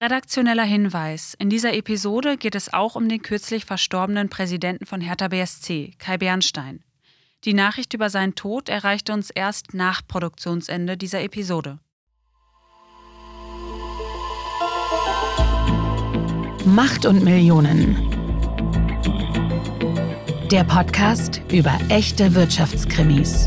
Redaktioneller Hinweis. In dieser Episode geht es auch um den kürzlich verstorbenen Präsidenten von Hertha BSC, Kai Bernstein. Die Nachricht über seinen Tod erreichte uns erst nach Produktionsende dieser Episode. Macht und Millionen. Der Podcast über echte Wirtschaftskrimis.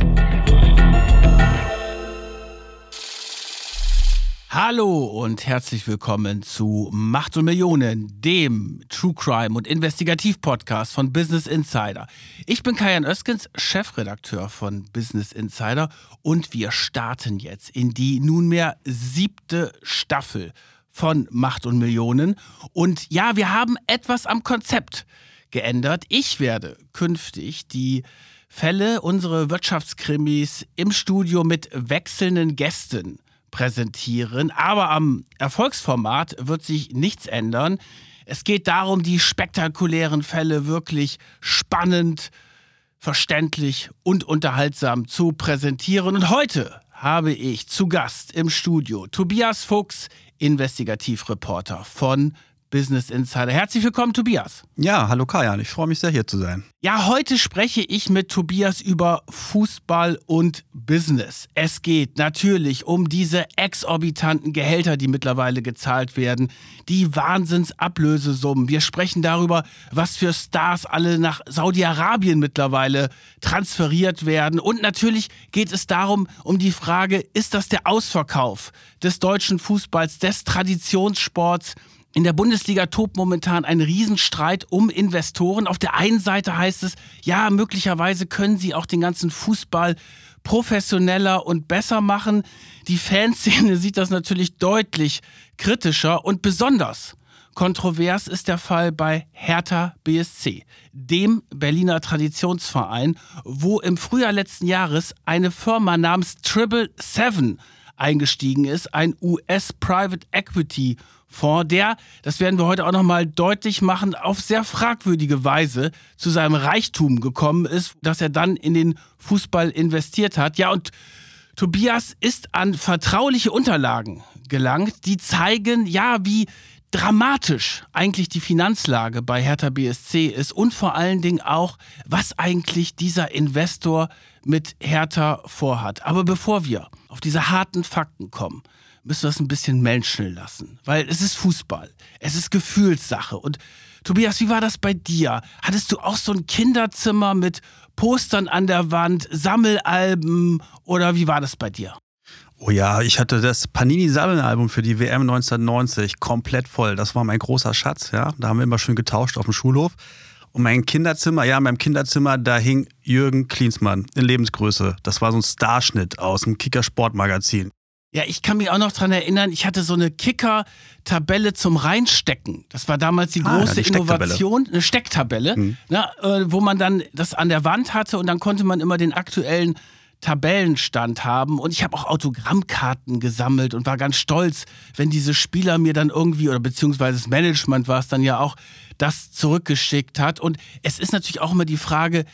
Hallo und herzlich willkommen zu Macht und Millionen, dem True Crime und Investigativ-Podcast von Business Insider. Ich bin Kajan Öskens, Chefredakteur von Business Insider und wir starten jetzt in die nunmehr siebte Staffel von Macht und Millionen. Und ja, wir haben etwas am Konzept geändert. Ich werde künftig die Fälle, unsere Wirtschaftskrimis im Studio mit wechselnden Gästen präsentieren. Aber am Erfolgsformat wird sich nichts ändern. Es geht darum, die spektakulären Fälle wirklich spannend, verständlich und unterhaltsam zu präsentieren. Und heute habe ich zu Gast im Studio Tobias Fuchs, Investigativreporter von Business Insider. Herzlich willkommen, Tobias. Ja, hallo Kajan, ich freue mich sehr hier zu sein. Ja, heute spreche ich mit Tobias über Fußball und Business. Es geht natürlich um diese exorbitanten Gehälter, die mittlerweile gezahlt werden, die Wahnsinnsablösesummen. Wir sprechen darüber, was für Stars alle nach Saudi-Arabien mittlerweile transferiert werden. Und natürlich geht es darum, um die Frage, ist das der Ausverkauf des deutschen Fußballs, des Traditionssports? In der Bundesliga tobt momentan ein Riesenstreit um Investoren. Auf der einen Seite heißt es, ja, möglicherweise können sie auch den ganzen Fußball professioneller und besser machen. Die Fanszene sieht das natürlich deutlich kritischer und besonders kontrovers ist der Fall bei Hertha BSC, dem Berliner Traditionsverein, wo im Frühjahr letzten Jahres eine Firma namens Triple Seven eingestiegen ist, ein US Private Equity Fonds, der, das werden wir heute auch nochmal deutlich machen, auf sehr fragwürdige Weise zu seinem Reichtum gekommen ist, dass er dann in den Fußball investiert hat. Ja, und Tobias ist an vertrauliche Unterlagen gelangt, die zeigen, ja, wie dramatisch eigentlich die Finanzlage bei Hertha BSC ist und vor allen Dingen auch, was eigentlich dieser Investor mit Hertha vorhat. Aber bevor wir auf diese harten Fakten kommen, müssen wir es ein bisschen menscheln lassen. Weil es ist Fußball. Es ist Gefühlssache. Und Tobias, wie war das bei dir? Hattest du auch so ein Kinderzimmer mit Postern an der Wand, Sammelalben oder wie war das bei dir? Oh ja, ich hatte das Panini-Sammelalbum für die WM 1990 komplett voll. Das war mein großer Schatz, ja. Da haben wir immer schön getauscht auf dem Schulhof. Und mein Kinderzimmer, ja, in meinem Kinderzimmer, da hing Jürgen Klinsmann in Lebensgröße. Das war so ein Starschnitt aus dem Kicker Sportmagazin. Ja, ich kann mich auch noch dran erinnern, ich hatte so eine Kicker-Tabelle zum Reinstecken. Das war damals die große ah, ja, Innovation, eine Stecktabelle, mhm. ne, äh, wo man dann das an der Wand hatte und dann konnte man immer den aktuellen Tabellenstand haben. Und ich habe auch Autogrammkarten gesammelt und war ganz stolz, wenn diese Spieler mir dann irgendwie, oder beziehungsweise das Management war es dann ja auch, das zurückgeschickt hat. Und es ist natürlich auch immer die Frage,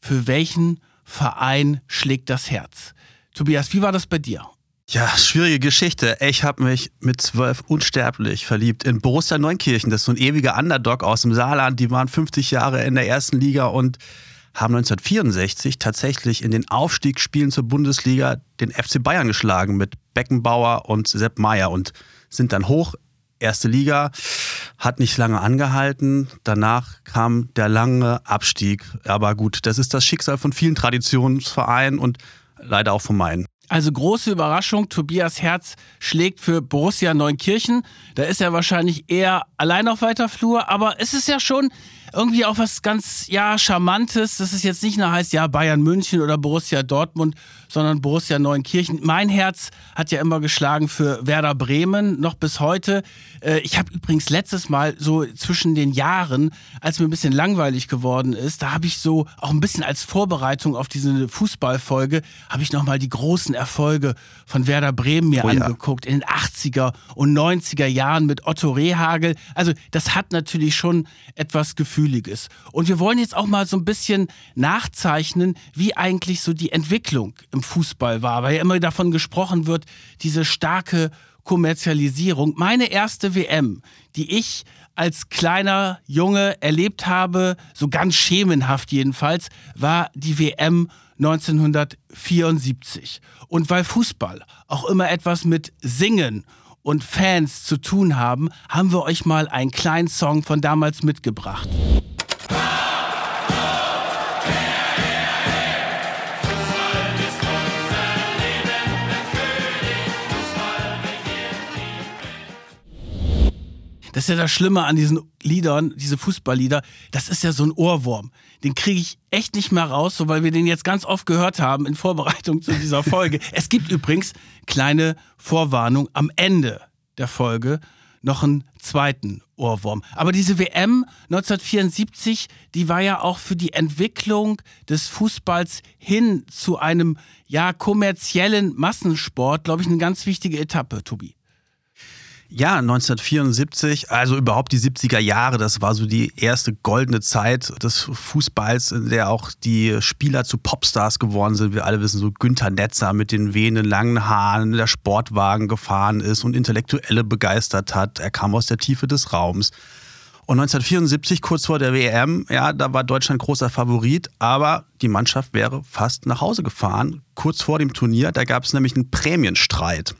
für welchen Verein schlägt das Herz? Tobias, wie war das bei dir? Ja, schwierige Geschichte. Ich habe mich mit zwölf unsterblich verliebt in Borussia Neunkirchen. Das ist so ein ewiger Underdog aus dem Saarland. Die waren 50 Jahre in der ersten Liga und haben 1964 tatsächlich in den Aufstiegsspielen zur Bundesliga den FC Bayern geschlagen mit Beckenbauer und Sepp Meier und sind dann hoch. Erste Liga hat nicht lange angehalten. Danach kam der lange Abstieg. Aber gut, das ist das Schicksal von vielen Traditionsvereinen und leider auch von meinen. Also große Überraschung, Tobias Herz schlägt für Borussia Neunkirchen. Da ist er wahrscheinlich eher allein auf weiter Flur, aber es ist ja schon irgendwie auch was ganz, ja, Charmantes. Das ist jetzt nicht nur heißt, ja, Bayern München oder Borussia Dortmund, sondern Borussia Neunkirchen. Mein Herz hat ja immer geschlagen für Werder Bremen, noch bis heute. Äh, ich habe übrigens letztes Mal so zwischen den Jahren, als mir ein bisschen langweilig geworden ist, da habe ich so auch ein bisschen als Vorbereitung auf diese Fußballfolge, habe ich nochmal die großen Erfolge von Werder Bremen mir oh ja. angeguckt in den 80er und 90er Jahren mit Otto Rehagel. Also das hat natürlich schon etwas Gefühl Gefühliges. Und wir wollen jetzt auch mal so ein bisschen nachzeichnen, wie eigentlich so die Entwicklung im Fußball war, weil ja immer davon gesprochen wird, diese starke Kommerzialisierung. Meine erste WM, die ich als kleiner Junge erlebt habe, so ganz schemenhaft jedenfalls, war die WM 1974. Und weil Fußball auch immer etwas mit Singen und Fans zu tun haben, haben wir euch mal einen kleinen Song von damals mitgebracht. Das ist ja das Schlimme an diesen Liedern, diese Fußballlieder. Das ist ja so ein Ohrwurm. Den kriege ich echt nicht mehr raus, so weil wir den jetzt ganz oft gehört haben in Vorbereitung zu dieser Folge. es gibt übrigens kleine Vorwarnung am Ende der Folge noch einen zweiten Ohrwurm. Aber diese WM 1974, die war ja auch für die Entwicklung des Fußballs hin zu einem ja kommerziellen Massensport, glaube ich, eine ganz wichtige Etappe, Tobi. Ja, 1974, also überhaupt die 70er Jahre, das war so die erste goldene Zeit des Fußballs, in der auch die Spieler zu Popstars geworden sind. Wir alle wissen, so Günther Netzer mit den wehenden langen Haaren, der Sportwagen gefahren ist und Intellektuelle begeistert hat. Er kam aus der Tiefe des Raums. Und 1974, kurz vor der WM, ja, da war Deutschland großer Favorit, aber die Mannschaft wäre fast nach Hause gefahren. Kurz vor dem Turnier, da gab es nämlich einen Prämienstreit.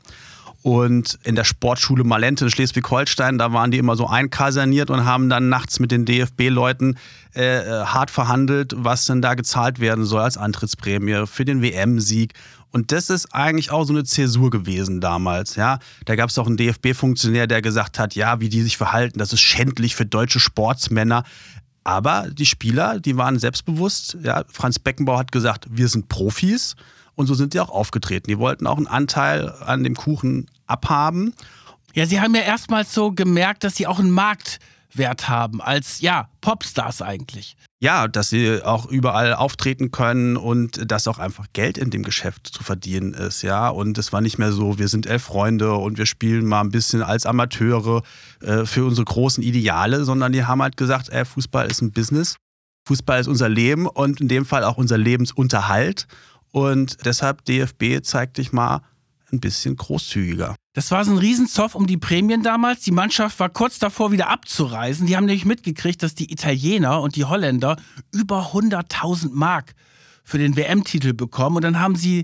Und in der Sportschule Malente in Schleswig-Holstein, da waren die immer so einkaserniert und haben dann nachts mit den DFB-Leuten äh, äh, hart verhandelt, was denn da gezahlt werden soll als Antrittsprämie für den WM-Sieg. Und das ist eigentlich auch so eine Zäsur gewesen damals. Ja, da gab es auch einen DFB-Funktionär, der gesagt hat, ja, wie die sich verhalten, das ist schändlich für deutsche Sportsmänner. Aber die Spieler, die waren selbstbewusst. Ja, Franz Beckenbauer hat gesagt, wir sind Profis. Und so sind die auch aufgetreten. Die wollten auch einen Anteil an dem Kuchen abhaben. Ja, sie haben ja erstmals so gemerkt, dass sie auch einen Marktwert haben, als ja, Popstars eigentlich. Ja, dass sie auch überall auftreten können und dass auch einfach Geld in dem Geschäft zu verdienen ist, ja. Und es war nicht mehr so, wir sind elf Freunde und wir spielen mal ein bisschen als Amateure äh, für unsere großen Ideale, sondern die haben halt gesagt, ey, Fußball ist ein Business. Fußball ist unser Leben und in dem Fall auch unser Lebensunterhalt. Und deshalb DFB zeigt dich mal ein bisschen großzügiger. Das war so ein Riesenzoff um die Prämien damals. Die Mannschaft war kurz davor, wieder abzureisen. Die haben nämlich mitgekriegt, dass die Italiener und die Holländer über 100.000 Mark für den WM-Titel bekommen. Und dann haben sie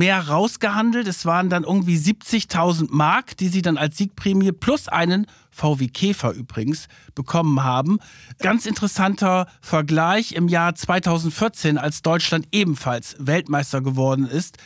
mehr rausgehandelt. Es waren dann irgendwie 70.000 Mark, die sie dann als Siegprämie plus einen VW Käfer übrigens bekommen haben. Ganz interessanter Vergleich im Jahr 2014, als Deutschland ebenfalls Weltmeister geworden ist,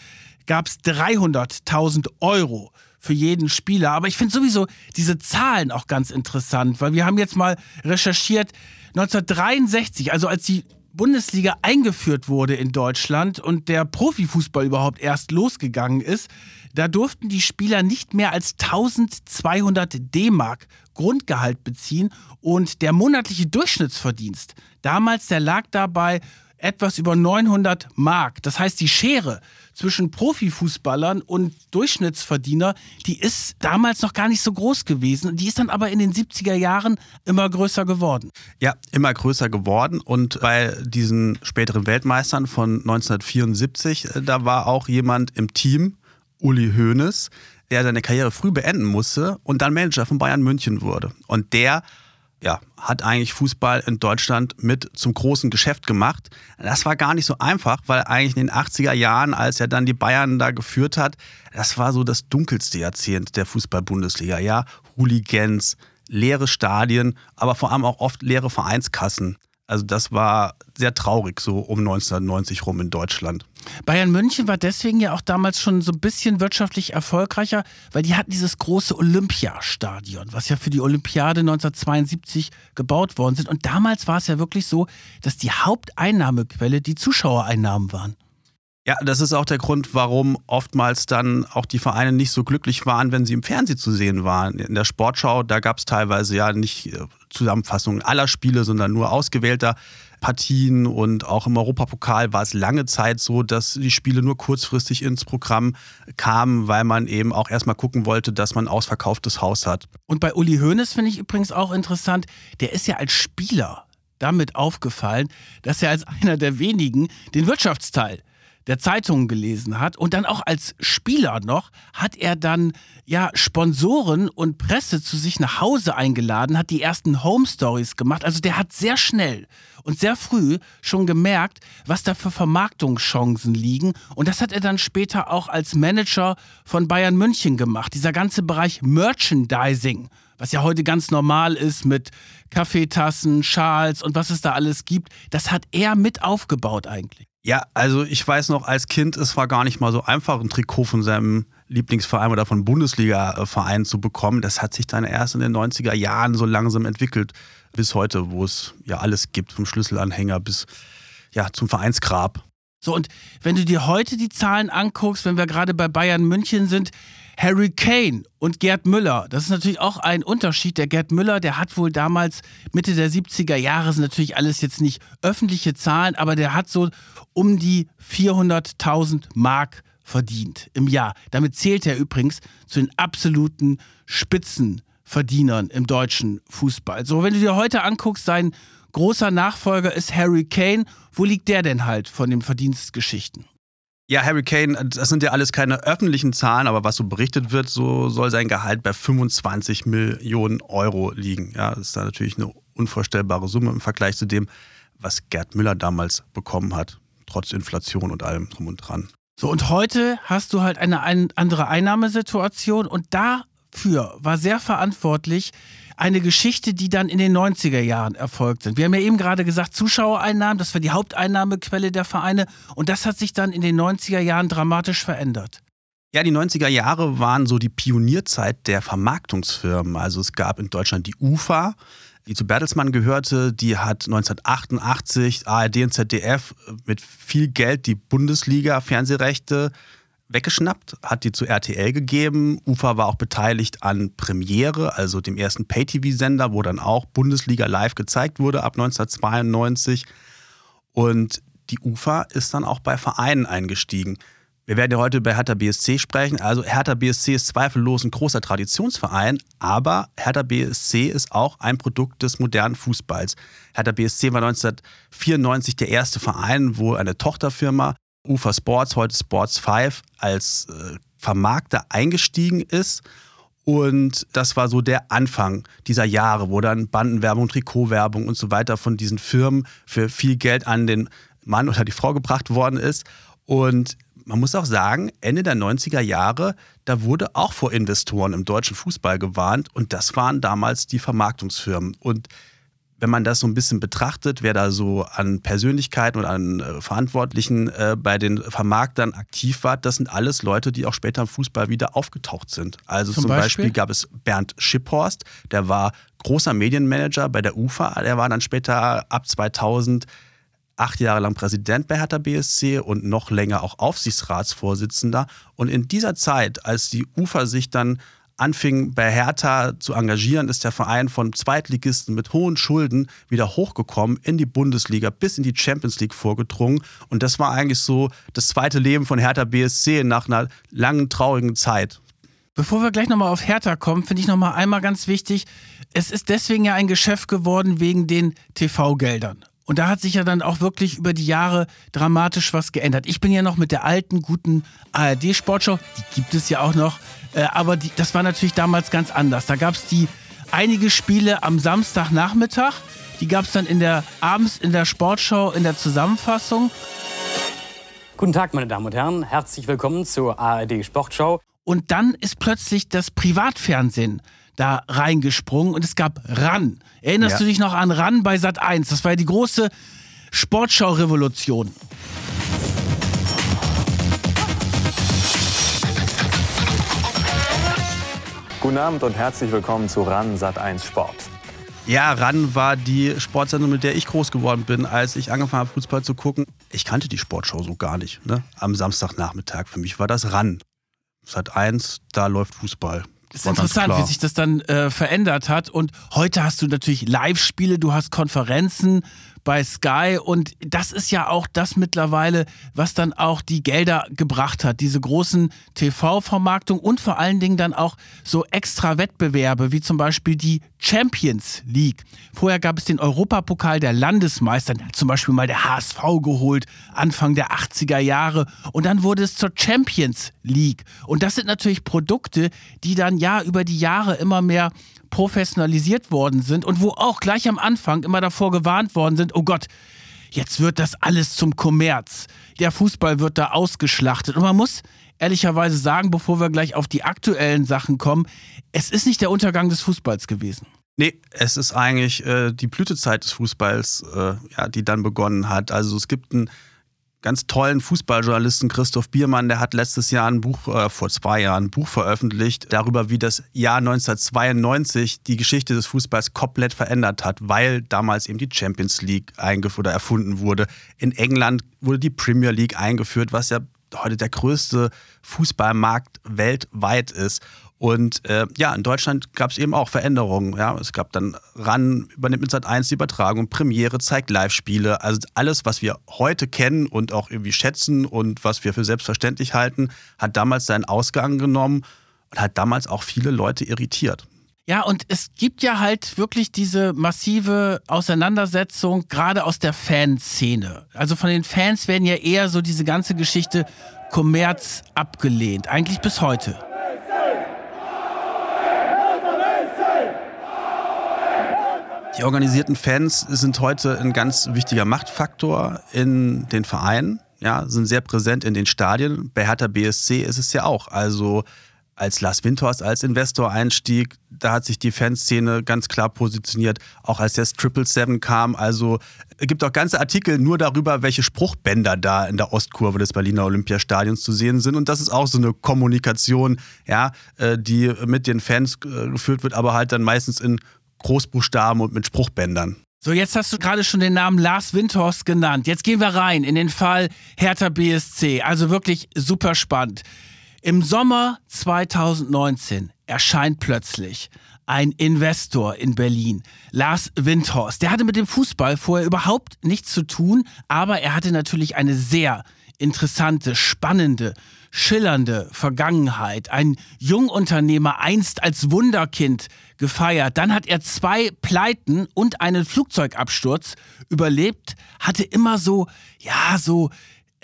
gab es 300.000 Euro für jeden Spieler. Aber ich finde sowieso diese Zahlen auch ganz interessant, weil wir haben jetzt mal recherchiert, 1963, also als die Bundesliga eingeführt wurde in Deutschland und der Profifußball überhaupt erst losgegangen ist, da durften die Spieler nicht mehr als 1200 D-Mark Grundgehalt beziehen und der monatliche Durchschnittsverdienst damals, der lag dabei etwas über 900 Mark. Das heißt, die Schere zwischen Profifußballern und Durchschnittsverdiener, die ist damals noch gar nicht so groß gewesen. Die ist dann aber in den 70er Jahren immer größer geworden. Ja, immer größer geworden. Und bei diesen späteren Weltmeistern von 1974, äh, da war auch jemand im Team, Uli Hoeneß, der seine Karriere früh beenden musste und dann Manager von Bayern München wurde. Und der ja, hat eigentlich Fußball in Deutschland mit zum großen Geschäft gemacht. Das war gar nicht so einfach, weil eigentlich in den 80er Jahren, als er dann die Bayern da geführt hat, das war so das dunkelste Jahrzehnt der Fußball-Bundesliga. Ja, Hooligans, leere Stadien, aber vor allem auch oft leere Vereinskassen. Also das war sehr traurig so um 1990 rum in Deutschland. Bayern München war deswegen ja auch damals schon so ein bisschen wirtschaftlich erfolgreicher, weil die hatten dieses große Olympiastadion, was ja für die Olympiade 1972 gebaut worden sind. Und damals war es ja wirklich so, dass die Haupteinnahmequelle die Zuschauereinnahmen waren. Ja, das ist auch der Grund, warum oftmals dann auch die Vereine nicht so glücklich waren, wenn sie im Fernsehen zu sehen waren. In der Sportschau, da gab es teilweise ja nicht äh, Zusammenfassungen aller Spiele, sondern nur ausgewählter Partien und auch im Europapokal war es lange Zeit so, dass die Spiele nur kurzfristig ins Programm kamen, weil man eben auch erstmal gucken wollte, dass man ausverkauftes Haus hat. Und bei Uli Hoeneß finde ich übrigens auch interessant, der ist ja als Spieler damit aufgefallen, dass er als einer der wenigen den Wirtschaftsteil der Zeitungen gelesen hat. Und dann auch als Spieler noch hat er dann ja Sponsoren und Presse zu sich nach Hause eingeladen, hat die ersten Home Stories gemacht. Also der hat sehr schnell und sehr früh schon gemerkt, was da für Vermarktungschancen liegen. Und das hat er dann später auch als Manager von Bayern München gemacht. Dieser ganze Bereich Merchandising was ja heute ganz normal ist mit Kaffeetassen, Schals und was es da alles gibt, das hat er mit aufgebaut eigentlich. Ja, also ich weiß noch, als Kind, es war gar nicht mal so einfach, ein Trikot von seinem Lieblingsverein oder von Bundesliga-Verein zu bekommen. Das hat sich dann erst in den 90er Jahren so langsam entwickelt, bis heute, wo es ja alles gibt, vom Schlüsselanhänger bis ja, zum Vereinsgrab. So, und wenn du dir heute die Zahlen anguckst, wenn wir gerade bei Bayern München sind, Harry Kane und Gerd Müller, das ist natürlich auch ein Unterschied. Der Gerd Müller, der hat wohl damals Mitte der 70er Jahre, sind natürlich alles jetzt nicht öffentliche Zahlen, aber der hat so um die 400.000 Mark verdient im Jahr. Damit zählt er übrigens zu den absoluten Spitzenverdienern im deutschen Fußball. So, wenn du dir heute anguckst, sein großer Nachfolger ist Harry Kane. Wo liegt der denn halt von den Verdienstgeschichten? Ja, Harry Kane, das sind ja alles keine öffentlichen Zahlen, aber was so berichtet wird, so soll sein Gehalt bei 25 Millionen Euro liegen. Ja, das ist da natürlich eine unvorstellbare Summe im Vergleich zu dem, was Gerd Müller damals bekommen hat, trotz Inflation und allem drum und dran. So, und heute hast du halt eine andere Einnahmesituation und dafür war sehr verantwortlich eine Geschichte, die dann in den 90er Jahren erfolgt sind. Wir haben ja eben gerade gesagt, Zuschauereinnahmen, das war die Haupteinnahmequelle der Vereine und das hat sich dann in den 90er Jahren dramatisch verändert. Ja, die 90er Jahre waren so die Pionierzeit der Vermarktungsfirmen. Also es gab in Deutschland die UFA, die zu Bertelsmann gehörte. Die hat 1988 ARD und ZDF mit viel Geld die Bundesliga-Fernsehrechte weggeschnappt, hat die zu RTL gegeben. UFA war auch beteiligt an Premiere, also dem ersten Pay-TV-Sender, wo dann auch Bundesliga live gezeigt wurde ab 1992. Und die UFA ist dann auch bei Vereinen eingestiegen. Wir werden ja heute über Hertha BSC sprechen. Also Hertha BSC ist zweifellos ein großer Traditionsverein, aber Hertha BSC ist auch ein Produkt des modernen Fußballs. Hertha BSC war 1994 der erste Verein, wo eine Tochterfirma UFA Sports, heute Sports 5, als äh, Vermarkter eingestiegen ist. Und das war so der Anfang dieser Jahre, wo dann Bandenwerbung, Trikotwerbung und so weiter von diesen Firmen für viel Geld an den Mann oder die Frau gebracht worden ist. Und man muss auch sagen, Ende der 90er Jahre, da wurde auch vor Investoren im deutschen Fußball gewarnt. Und das waren damals die Vermarktungsfirmen. Und wenn man das so ein bisschen betrachtet, wer da so an Persönlichkeiten und an äh, Verantwortlichen äh, bei den Vermarktern aktiv war, das sind alles Leute, die auch später im Fußball wieder aufgetaucht sind. Also zum, zum Beispiel? Beispiel? gab es Bernd Schipphorst, der war großer Medienmanager bei der UFA, der war dann später ab 2000 acht Jahre lang Präsident bei Hertha BSC und noch länger auch Aufsichtsratsvorsitzender. Und in dieser Zeit, als die UFA sich dann anfing bei Hertha zu engagieren, ist der Verein von Zweitligisten mit hohen Schulden wieder hochgekommen in die Bundesliga bis in die Champions League vorgedrungen. Und das war eigentlich so das zweite Leben von Hertha BSC nach einer langen, traurigen Zeit. Bevor wir gleich nochmal auf Hertha kommen, finde ich nochmal einmal ganz wichtig, es ist deswegen ja ein Geschäft geworden wegen den TV-Geldern. Und da hat sich ja dann auch wirklich über die Jahre dramatisch was geändert. Ich bin ja noch mit der alten, guten ARD-Sportshow, die gibt es ja auch noch, äh, aber die, das war natürlich damals ganz anders. Da gab es die einige Spiele am Samstagnachmittag, die gab es dann in der abends in der Sportschau in der Zusammenfassung. Guten Tag, meine Damen und Herren, herzlich willkommen zur ARD Sportschau. Und dann ist plötzlich das Privatfernsehen da reingesprungen und es gab RAN. Erinnerst ja. du dich noch an RAN bei Sat 1? Das war ja die große Sportschau-Revolution. Guten Abend und herzlich willkommen zu RAN Sat 1 Sport. Ja, RAN war die Sportsendung, mit der ich groß geworden bin, als ich angefangen habe, Fußball zu gucken. Ich kannte die Sportschau so gar nicht. Ne? Am Samstagnachmittag. Für mich war das RAN. Sat 1, da läuft Fußball. Ist interessant, wie sich das dann äh, verändert hat. Und heute hast du natürlich Live-Spiele, du hast Konferenzen, bei Sky. Und das ist ja auch das mittlerweile, was dann auch die Gelder gebracht hat. Diese großen TV-Vermarktung und vor allen Dingen dann auch so extra Wettbewerbe, wie zum Beispiel die Champions League. Vorher gab es den Europapokal der Landesmeister, zum Beispiel mal der HSV geholt, Anfang der 80er Jahre. Und dann wurde es zur Champions League. Und das sind natürlich Produkte, die dann ja über die Jahre immer mehr professionalisiert worden sind und wo auch gleich am Anfang immer davor gewarnt worden sind, oh Gott, jetzt wird das alles zum Kommerz. Der Fußball wird da ausgeschlachtet. Und man muss ehrlicherweise sagen, bevor wir gleich auf die aktuellen Sachen kommen, es ist nicht der Untergang des Fußballs gewesen. Nee, es ist eigentlich äh, die Blütezeit des Fußballs, äh, ja, die dann begonnen hat. Also es gibt ein ganz tollen Fußballjournalisten Christoph Biermann, der hat letztes Jahr ein Buch, äh, vor zwei Jahren ein Buch veröffentlicht, darüber, wie das Jahr 1992 die Geschichte des Fußballs komplett verändert hat, weil damals eben die Champions League eingeführt oder erfunden wurde. In England wurde die Premier League eingeführt, was ja heute der größte Fußballmarkt weltweit ist. Und äh, ja, in Deutschland gab es eben auch Veränderungen. Ja. Es gab dann RAN, übernimmt mit Sat 1 die Übertragung, Premiere zeigt Live-Spiele. Also alles, was wir heute kennen und auch irgendwie schätzen und was wir für selbstverständlich halten, hat damals seinen Ausgang genommen und hat damals auch viele Leute irritiert. Ja, und es gibt ja halt wirklich diese massive Auseinandersetzung, gerade aus der Fanszene. Also von den Fans werden ja eher so diese ganze Geschichte Kommerz abgelehnt, eigentlich bis heute. Die organisierten Fans sind heute ein ganz wichtiger Machtfaktor in den Vereinen, ja, sind sehr präsent in den Stadien. Bei Hertha BSC ist es ja auch. Also als Lars Windhorst als Investor einstieg, da hat sich die Fanszene ganz klar positioniert, auch als der Triple Seven kam. Also es gibt auch ganze Artikel nur darüber, welche Spruchbänder da in der Ostkurve des Berliner Olympiastadions zu sehen sind. Und das ist auch so eine Kommunikation, ja, äh, die mit den Fans äh, geführt wird, aber halt dann meistens in Großbuchstaben und mit Spruchbändern. So, jetzt hast du gerade schon den Namen Lars Windhorst genannt. Jetzt gehen wir rein in den Fall Hertha BSC. Also wirklich super spannend. Im Sommer 2019 erscheint plötzlich ein Investor in Berlin, Lars Windhorst. Der hatte mit dem Fußball vorher überhaupt nichts zu tun, aber er hatte natürlich eine sehr interessante, spannende, schillernde Vergangenheit. Ein Jungunternehmer einst als Wunderkind gefeiert. Dann hat er zwei Pleiten und einen Flugzeugabsturz überlebt, hatte immer so, ja, so,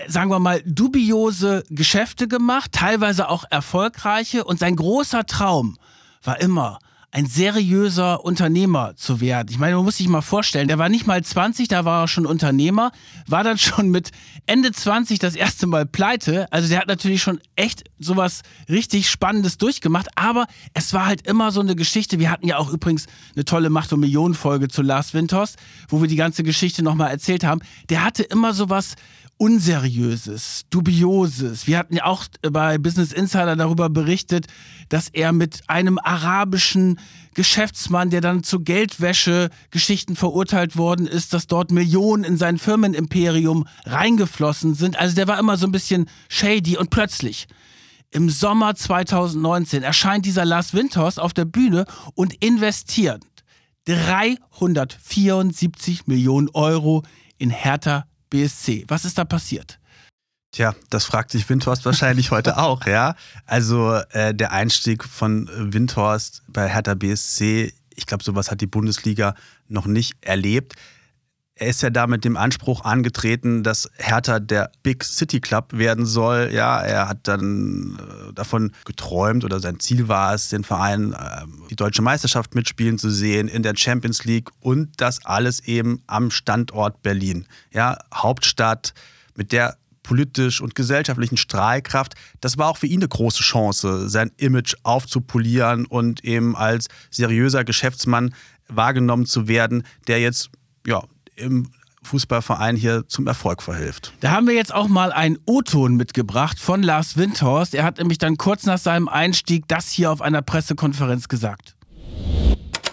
sagen wir mal, dubiose Geschäfte gemacht, teilweise auch erfolgreiche. Und sein großer Traum war immer, ein seriöser Unternehmer zu werden. Ich meine, man muss sich mal vorstellen, der war nicht mal 20, da war er schon Unternehmer, war dann schon mit Ende 20 das erste Mal pleite. Also der hat natürlich schon echt sowas richtig Spannendes durchgemacht, aber es war halt immer so eine Geschichte. Wir hatten ja auch übrigens eine tolle Macht- und Millionen-Folge zu Lars Windhorst, wo wir die ganze Geschichte nochmal erzählt haben. Der hatte immer sowas Unseriöses, Dubioses. Wir hatten ja auch bei Business Insider darüber berichtet, dass er mit einem arabischen Geschäftsmann, der dann zu Geldwäsche-Geschichten verurteilt worden ist, dass dort Millionen in sein Firmenimperium reingeflossen sind. Also der war immer so ein bisschen shady und plötzlich im Sommer 2019 erscheint dieser Lars Windhorst auf der Bühne und investiert 374 Millionen Euro in Hertha BSC. Was ist da passiert? Tja, das fragt sich Windhorst wahrscheinlich heute auch, ja. Also äh, der Einstieg von Windhorst bei Hertha BSC, ich glaube, sowas hat die Bundesliga noch nicht erlebt. Er ist ja da mit dem Anspruch angetreten, dass Hertha der Big City Club werden soll. Ja, er hat dann äh, davon geträumt oder sein Ziel war es, den Verein äh, die deutsche Meisterschaft mitspielen zu sehen in der Champions League und das alles eben am Standort Berlin. Ja, Hauptstadt mit der politisch und gesellschaftlichen Strahlkraft. Das war auch für ihn eine große Chance, sein Image aufzupolieren und eben als seriöser Geschäftsmann wahrgenommen zu werden, der jetzt ja im Fußballverein hier zum Erfolg verhilft. Da haben wir jetzt auch mal einen O-Ton mitgebracht von Lars Windhorst. Er hat nämlich dann kurz nach seinem Einstieg das hier auf einer Pressekonferenz gesagt.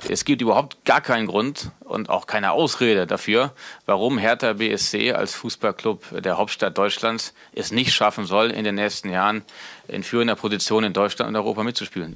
Es gibt überhaupt gar keinen Grund und auch keine Ausrede dafür, warum Hertha BSC als Fußballclub der Hauptstadt Deutschlands es nicht schaffen soll, in den nächsten Jahren in führender Position in Deutschland und Europa mitzuspielen.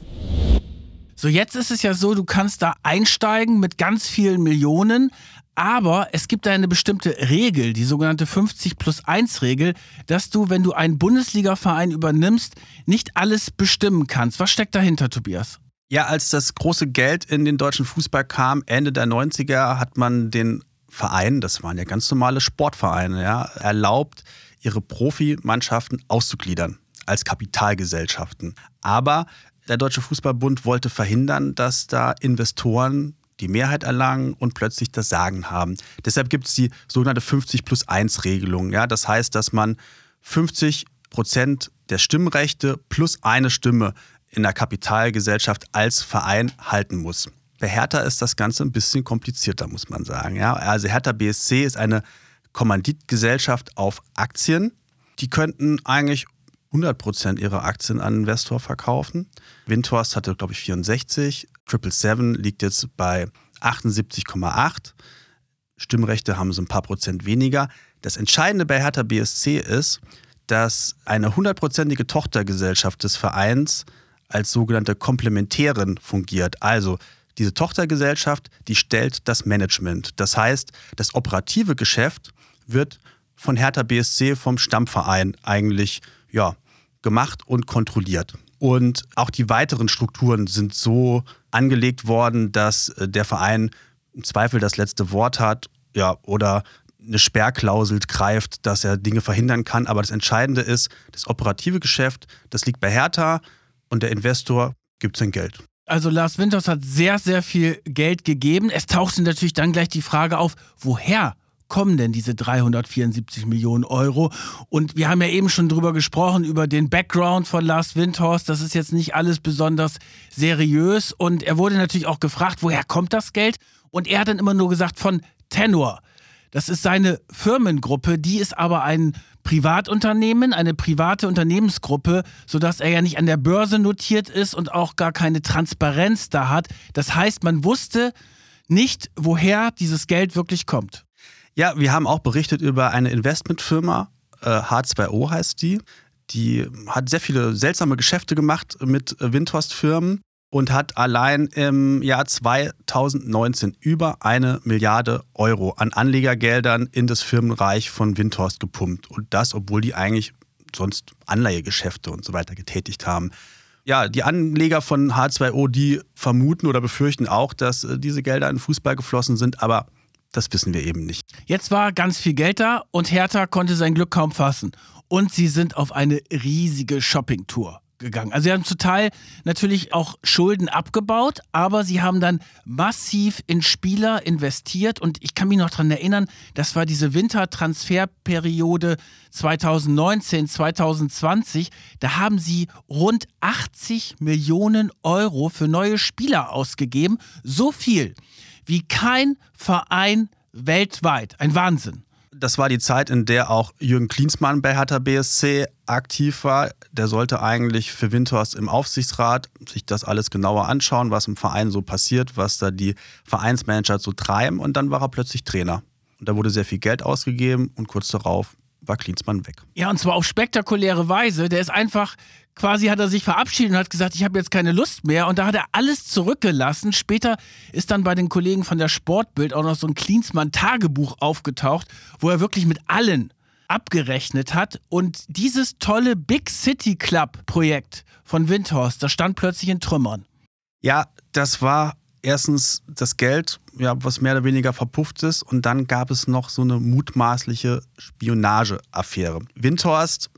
So, jetzt ist es ja so, du kannst da einsteigen mit ganz vielen Millionen, Aber es gibt da eine bestimmte Regel, die sogenannte 50 plus 1 Regel, dass du, wenn du einen Bundesliga-Verein übernimmst, nicht alles bestimmen kannst. Was steckt dahinter, Tobias? Ja, als das große Geld in den deutschen Fußball kam, Ende der 90er, hat man den Vereinen, das waren ja ganz normale Sportvereine, ja, erlaubt, ihre Profimannschaften auszugliedern als Kapitalgesellschaften. Aber der Deutsche Fußballbund wollte verhindern, dass da Investoren die Mehrheit erlangen und plötzlich das Sagen haben. Deshalb gibt es die sogenannte 50 plus 1 Regelung. Ja, das heißt, dass man 50 Prozent der Stimmrechte plus eine Stimme in der Kapitalgesellschaft als Verein halten muss. Bei Hertha ist das Ganze ein bisschen komplizierter, muss man sagen. Ja, also Hertha BSC ist eine Kommanditgesellschaft auf Aktien. Die könnten eigentlich 100% ihrer Aktien an Investor verkaufen. Windhorst hatte, glaube ich, 64. Triple Seven liegt jetzt bei 78,8. Stimmrechte haben so ein paar Prozent weniger. Das Entscheidende bei Hertha BSC ist, dass eine hundertprozentige Tochtergesellschaft des Vereins als sogenannte Komplementärin fungiert. Also diese Tochtergesellschaft, die stellt das Management. Das heißt, das operative Geschäft wird von Hertha BSC vom Stammverein eigentlich ja, gemacht und kontrolliert. Und auch die weiteren Strukturen sind so angelegt worden, dass äh, der Verein im Zweifel das letzte Wort hat, ja, oder eine Sperrklausel greift, dass er Dinge verhindern kann. Aber das Entscheidende ist, das operative Geschäft, das liegt bei Hertha und der Investor gibt sein Geld. Also Lars Winters hat sehr, sehr viel Geld gegeben. Es tauchte natürlich dann gleich die Frage auf, woher kommen denn diese 374 Millionen Euro? Und wir haben ja eben schon drüber gesprochen, über den Background von Lars Windhorst. Das ist jetzt nicht alles besonders seriös. Und er wurde natürlich auch gefragt, woher kommt das Geld? Und er hat dann immer nur gesagt von Tenor. Das ist seine Firmengruppe, die ist aber ein Privatunternehmen, eine private Unternehmensgruppe, sodass er ja nicht an der Börse notiert ist und auch gar keine Transparenz da hat. Das heißt, man wusste nicht, woher dieses Geld wirklich kommt. Ja, wir haben auch berichtet über eine Investmentfirma, äh, H2O heißt die. Die hat sehr viele seltsame Geschäfte gemacht mit äh, Windhorst-Firmen und hat allein im Jahr 2019 über eine Milliarde Euro an Anlegergeldern in das Firmenreich von Windhorst gepumpt. Und das, obwohl die eigentlich sonst Anleihegeschäfte und so weiter getätigt haben. Ja, die Anleger von H2O, die vermuten oder befürchten auch, dass äh, diese Gelder in Fußball geflossen sind, aber das wissen wir eben nicht. Jetzt war ganz viel Geld da und Hertha konnte sein Glück kaum fassen. Und sie sind auf eine riesige Shoppingtour gegangen. Also sie haben Teil natürlich auch Schulden abgebaut, aber sie haben dann massiv in Spieler investiert und ich kann mich noch daran erinnern, das war diese Wintertransferperiode 2019, 2020, da haben sie rund 80 Millionen Euro für neue Spieler ausgegeben. So viel wie kein Verein weltweit. Ein Wahnsinn. Das war die Zeit, in der auch Jürgen Klinsmann bei Hertha BSC aktiv war. Der sollte eigentlich für Windhorst im Aufsichtsrat sich das alles genauer anschauen, was im Verein so passiert, was da die Vereinsmanager so treiben. Und dann war er plötzlich Trainer. Und da wurde sehr viel Geld ausgegeben und kurz darauf war Klinsmann weg. Ja, und zwar auf spektakuläre Weise. Der ist einfach quasi hat er sich verabschiedet und hat gesagt, ich habe jetzt keine Lust mehr. Und da hat er alles zurückgelassen. Später ist dann bei den Kollegen von der Sportbild auch noch so ein Klinsmann-Tagebuch aufgetaucht, wo er wirklich mit allen abgerechnet hat. Und dieses tolle Big City Club-Projekt von Windhorst, das stand plötzlich in Trümmern. Ja, das war erstens das Geld, ja, was mehr oder weniger verpufft ist. Und dann gab es noch so eine mutmaßliche Spionageaffäre. Windhorst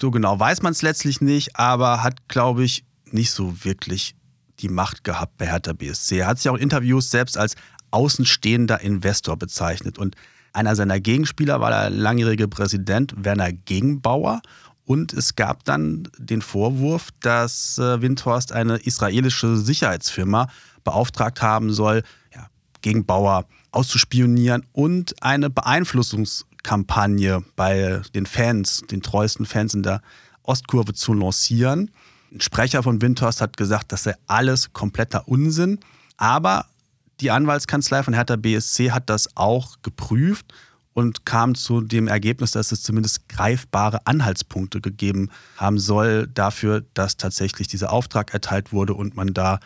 so genau weiß man es letztlich nicht, aber hat, glaube ich, nicht so wirklich die Macht gehabt bei Hertha BSC. Er hat sich auch in Interviews selbst als außenstehender Investor bezeichnet. Und einer seiner Gegenspieler war der langjährige Präsident Werner Gegenbauer. Und es gab dann den Vorwurf, dass äh, Windhorst eine israelische Sicherheitsfirma beauftragt haben soll, ja, Gegenbauer auszuspionieren und eine Beeinflussungs- Kampagne bei den Fans, den treuesten Fans in der Ostkurve zu lancieren. Ein Sprecher von Windhorst hat gesagt, das sei alles kompletter Unsinn. Aber die Anwaltskanzlei von Hertha BSC hat das auch geprüft und kam zu dem Ergebnis, dass es zumindest greifbare Anhaltspunkte gegeben haben soll dafür, dass tatsächlich dieser Auftrag erteilt wurde und man da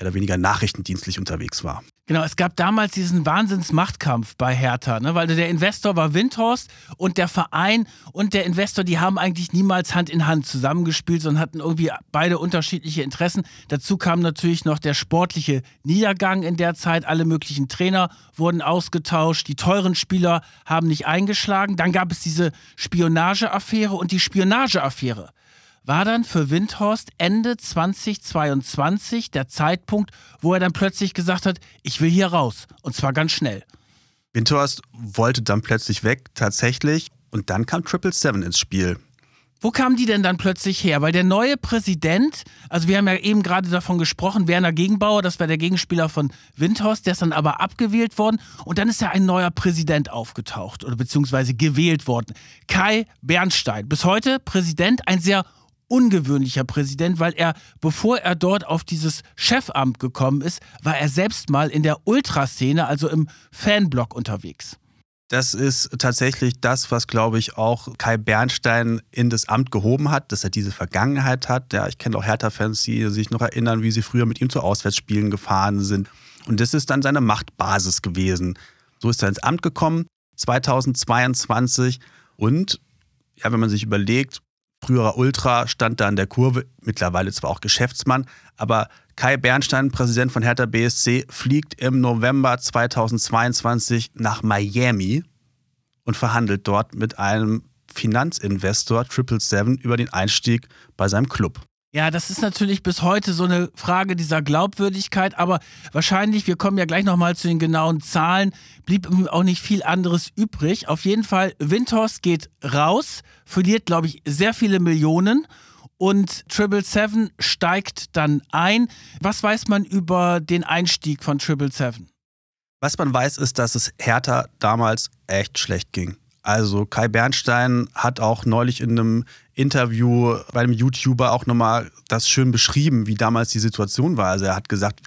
oder weniger nachrichtendienstlich unterwegs war. Genau, es gab damals diesen Wahnsinnsmachtkampf bei Hertha, ne? weil der Investor war Windhorst und der Verein und der Investor, die haben eigentlich niemals Hand in Hand zusammengespielt, sondern hatten irgendwie beide unterschiedliche Interessen. Dazu kam natürlich noch der sportliche Niedergang in der Zeit. Alle möglichen Trainer wurden ausgetauscht, die teuren Spieler haben nicht eingeschlagen. Dann gab es diese Spionageaffäre und die Spionageaffäre war dann für Windhorst Ende 2022 der Zeitpunkt, wo er dann plötzlich gesagt hat, ich will hier raus. Und zwar ganz schnell. Windhorst wollte dann plötzlich weg, tatsächlich. Und dann kam Triple Seven ins Spiel. Wo kamen die denn dann plötzlich her? Weil der neue Präsident, also wir haben ja eben gerade davon gesprochen, Werner Gegenbauer, das war der Gegenspieler von Windhorst, der ist dann aber abgewählt worden und dann ist ja ein neuer Präsident aufgetaucht oder beziehungsweise gewählt worden. Kai Bernstein, bis heute Präsident, ein sehr ungewöhnlicher Präsident, weil er, bevor er dort auf dieses Chefamt gekommen ist, war er selbst mal in der Ultraszene, also im Fanblock unterwegs. Das ist tatsächlich das, was, glaube ich, auch Kai Bernstein in das Amt gehoben hat, dass er diese Vergangenheit hat. Ja, ich kenne auch Hertha-Fans, die sich noch erinnern, wie sie früher mit ihm zu Auswärtsspielen gefahren sind. Und das ist dann seine Machtbasis gewesen. So ist er ins Amt gekommen, 2022. Und ja, wenn man sich überlegt, früherer Ultra, stand da an der Kurve, mittlerweile zwar auch Geschäftsmann, aber Kai Bernstein, Präsident von Hertha BSC, fliegt im November 2022 nach Miami und verhandelt dort mit einem Finanzinvestor Triple Seven über den Einstieg bei seinem Club. Ja, das ist natürlich bis heute so eine Frage dieser Glaubwürdigkeit, aber wahrscheinlich, wir kommen ja gleich nochmal zu den genauen Zahlen, blieb auch nicht viel anderes übrig. Auf jeden Fall, Windhorst geht raus, verliert, glaube ich, sehr viele Millionen und Triple Seven steigt dann ein. Was weiß man über den Einstieg von Triple Seven? Was man weiß, ist, dass es Hertha damals echt schlecht ging. Also Kai Bernstein hat auch neulich in einem Interview bei einem YouTuber auch nochmal das schön beschrieben, wie damals die Situation war. Also er hat gesagt,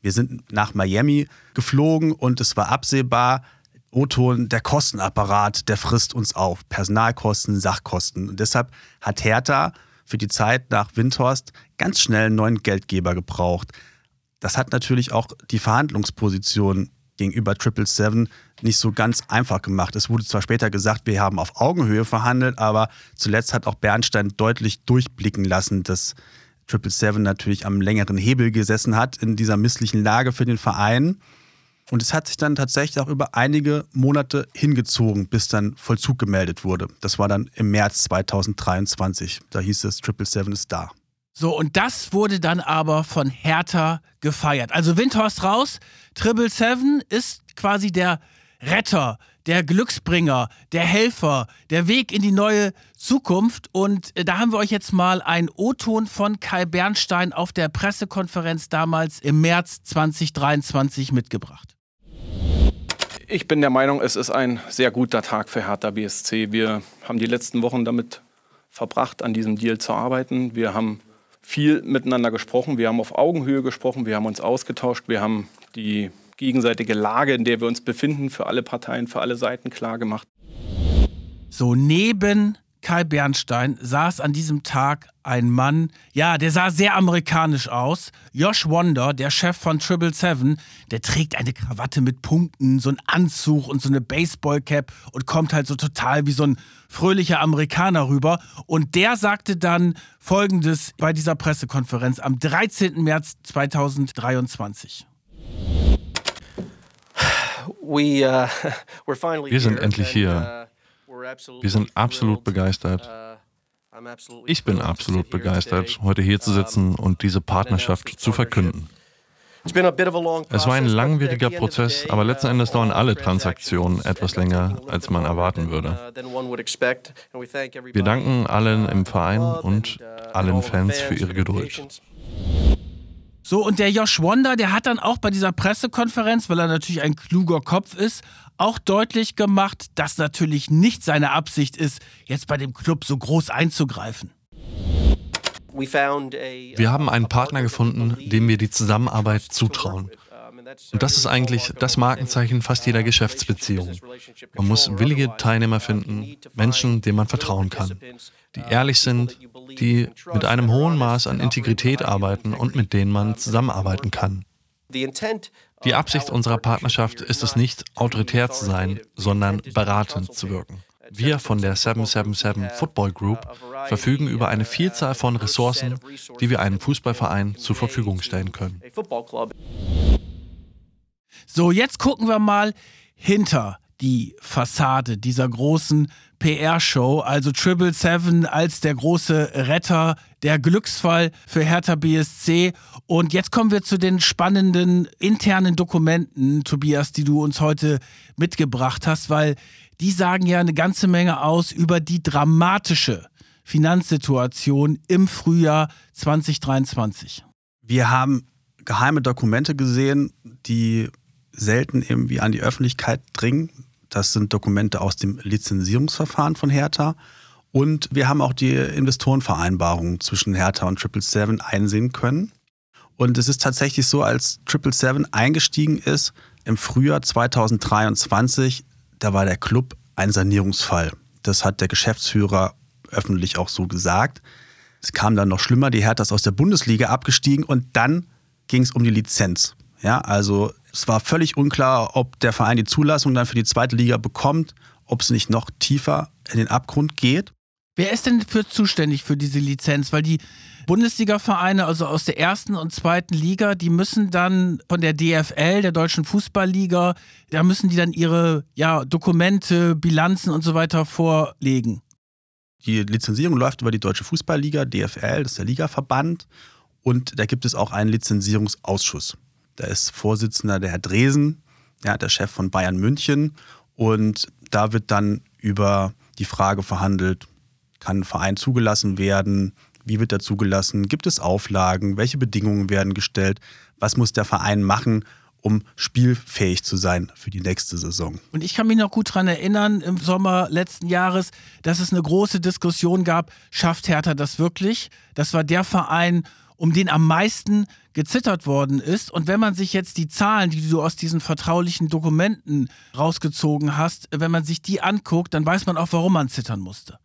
wir sind nach Miami geflogen und es war absehbar, O-Ton, der Kostenapparat, der frisst uns auf. Personalkosten, Sachkosten. Und deshalb hat Hertha für die Zeit nach Windhorst ganz schnell einen neuen Geldgeber gebraucht. Das hat natürlich auch die Verhandlungsposition gegenüber Triple Seven nicht so ganz einfach gemacht. Es wurde zwar später gesagt, wir haben auf Augenhöhe verhandelt, aber zuletzt hat auch Bernstein deutlich durchblicken lassen, dass Triple Seven natürlich am längeren Hebel gesessen hat in dieser misslichen Lage für den Verein. Und es hat sich dann tatsächlich auch über einige Monate hingezogen, bis dann Vollzug gemeldet wurde. Das war dann im März 2023. Da hieß es, Triple Seven ist da. So, und das wurde dann aber von Hertha gefeiert. Also Windhorst raus, Triple Seven ist quasi der Retter, der Glücksbringer, der Helfer, der Weg in die neue Zukunft. Und äh, da haben wir euch jetzt mal einen O-Ton von Kai Bernstein auf der Pressekonferenz damals im März 2023 mitgebracht. Ich bin der Meinung, es ist ein sehr guter Tag für Hertha BSC. Wir haben die letzten Wochen damit verbracht, an diesem Deal zu arbeiten. Wir haben viel miteinander gesprochen. Wir haben auf Augenhöhe gesprochen. Wir haben uns ausgetauscht. Wir haben die gegenseitige Lage, in der wir uns befinden, für alle Parteien, für alle Seiten klar gemacht. So neben Kai Bernstein saß an diesem Tag ein Mann, ja, der sah sehr amerikanisch aus. Josh Wonder, der Chef von Triple Seven, der trägt eine Krawatte mit Punkten, so einen Anzug und so eine Baseballcap und kommt halt so total wie so ein fröhlicher Amerikaner rüber. Und der sagte dann folgendes bei dieser Pressekonferenz am 13. März 2023. Uh, wir sind endlich hier. Uh, wir sind absolut begeistert. Uh, ich bin absolut begeistert, heute hier zu sitzen und diese Partnerschaft zu verkünden. Es war ein langwieriger Prozess, aber letzten Endes dauern alle Transaktionen etwas länger, als man erwarten würde. Wir danken allen im Verein und allen Fans für ihre Geduld. So, und der Josh Wonder, der hat dann auch bei dieser Pressekonferenz, weil er natürlich ein kluger Kopf ist, auch deutlich gemacht, dass natürlich nicht seine Absicht ist, jetzt bei dem Club so groß einzugreifen. Wir haben einen Partner gefunden, dem wir die Zusammenarbeit zutrauen. Und das ist eigentlich das Markenzeichen fast jeder Geschäftsbeziehung. Man muss willige Teilnehmer finden, Menschen, denen man vertrauen kann, die ehrlich sind, die mit einem hohen Maß an Integrität arbeiten und mit denen man zusammenarbeiten kann. Die Absicht unserer Partnerschaft ist es nicht, autoritär zu sein, sondern beratend zu wirken. Wir von der 777 Football Group verfügen über eine Vielzahl von Ressourcen, die wir einem Fußballverein zur Verfügung stellen können. So, jetzt gucken wir mal hinter die Fassade dieser großen PR-Show, also Triple Seven als der große Retter, der Glücksfall für Hertha BSC. Und jetzt kommen wir zu den spannenden internen Dokumenten, Tobias, die du uns heute mitgebracht hast, weil die sagen ja eine ganze Menge aus über die dramatische Finanzsituation im Frühjahr 2023. Wir haben geheime Dokumente gesehen, die selten irgendwie an die Öffentlichkeit dringen. Das sind Dokumente aus dem Lizenzierungsverfahren von Hertha. Und wir haben auch die Investorenvereinbarung zwischen Hertha und Triple Seven einsehen können. Und es ist tatsächlich so, als Triple Seven eingestiegen ist im Frühjahr 2023, da war der Club ein Sanierungsfall. Das hat der Geschäftsführer öffentlich auch so gesagt. Es kam dann noch schlimmer, die Hertha ist aus der Bundesliga abgestiegen und dann ging es um die Lizenz. Ja, also es war völlig unklar, ob der Verein die Zulassung dann für die zweite Liga bekommt, ob es nicht noch tiefer in den Abgrund geht. Wer ist denn für zuständig für diese Lizenz? Weil die Bundesliga-Vereine, also aus der ersten und zweiten Liga, die müssen dann von der DFL, der Deutschen Fußballliga, da müssen die dann ihre ja, Dokumente, Bilanzen und so weiter vorlegen. Die Lizenzierung läuft über die Deutsche Fußballliga, DFL, das ist der Ligaverband. Und da gibt es auch einen Lizenzierungsausschuss. Da ist Vorsitzender der Herr Dresen, ja, der Chef von Bayern München. Und da wird dann über die Frage verhandelt, kann ein Verein zugelassen werden? Wie wird er zugelassen? Gibt es Auflagen? Welche Bedingungen werden gestellt? Was muss der Verein machen, um spielfähig zu sein für die nächste Saison. Und ich kann mich noch gut daran erinnern, im Sommer letzten Jahres, dass es eine große Diskussion gab, schafft Hertha das wirklich? Das war der Verein, um den am meisten gezittert worden ist. Und wenn man sich jetzt die Zahlen, die du aus diesen vertraulichen Dokumenten rausgezogen hast, wenn man sich die anguckt, dann weiß man auch, warum man zittern musste.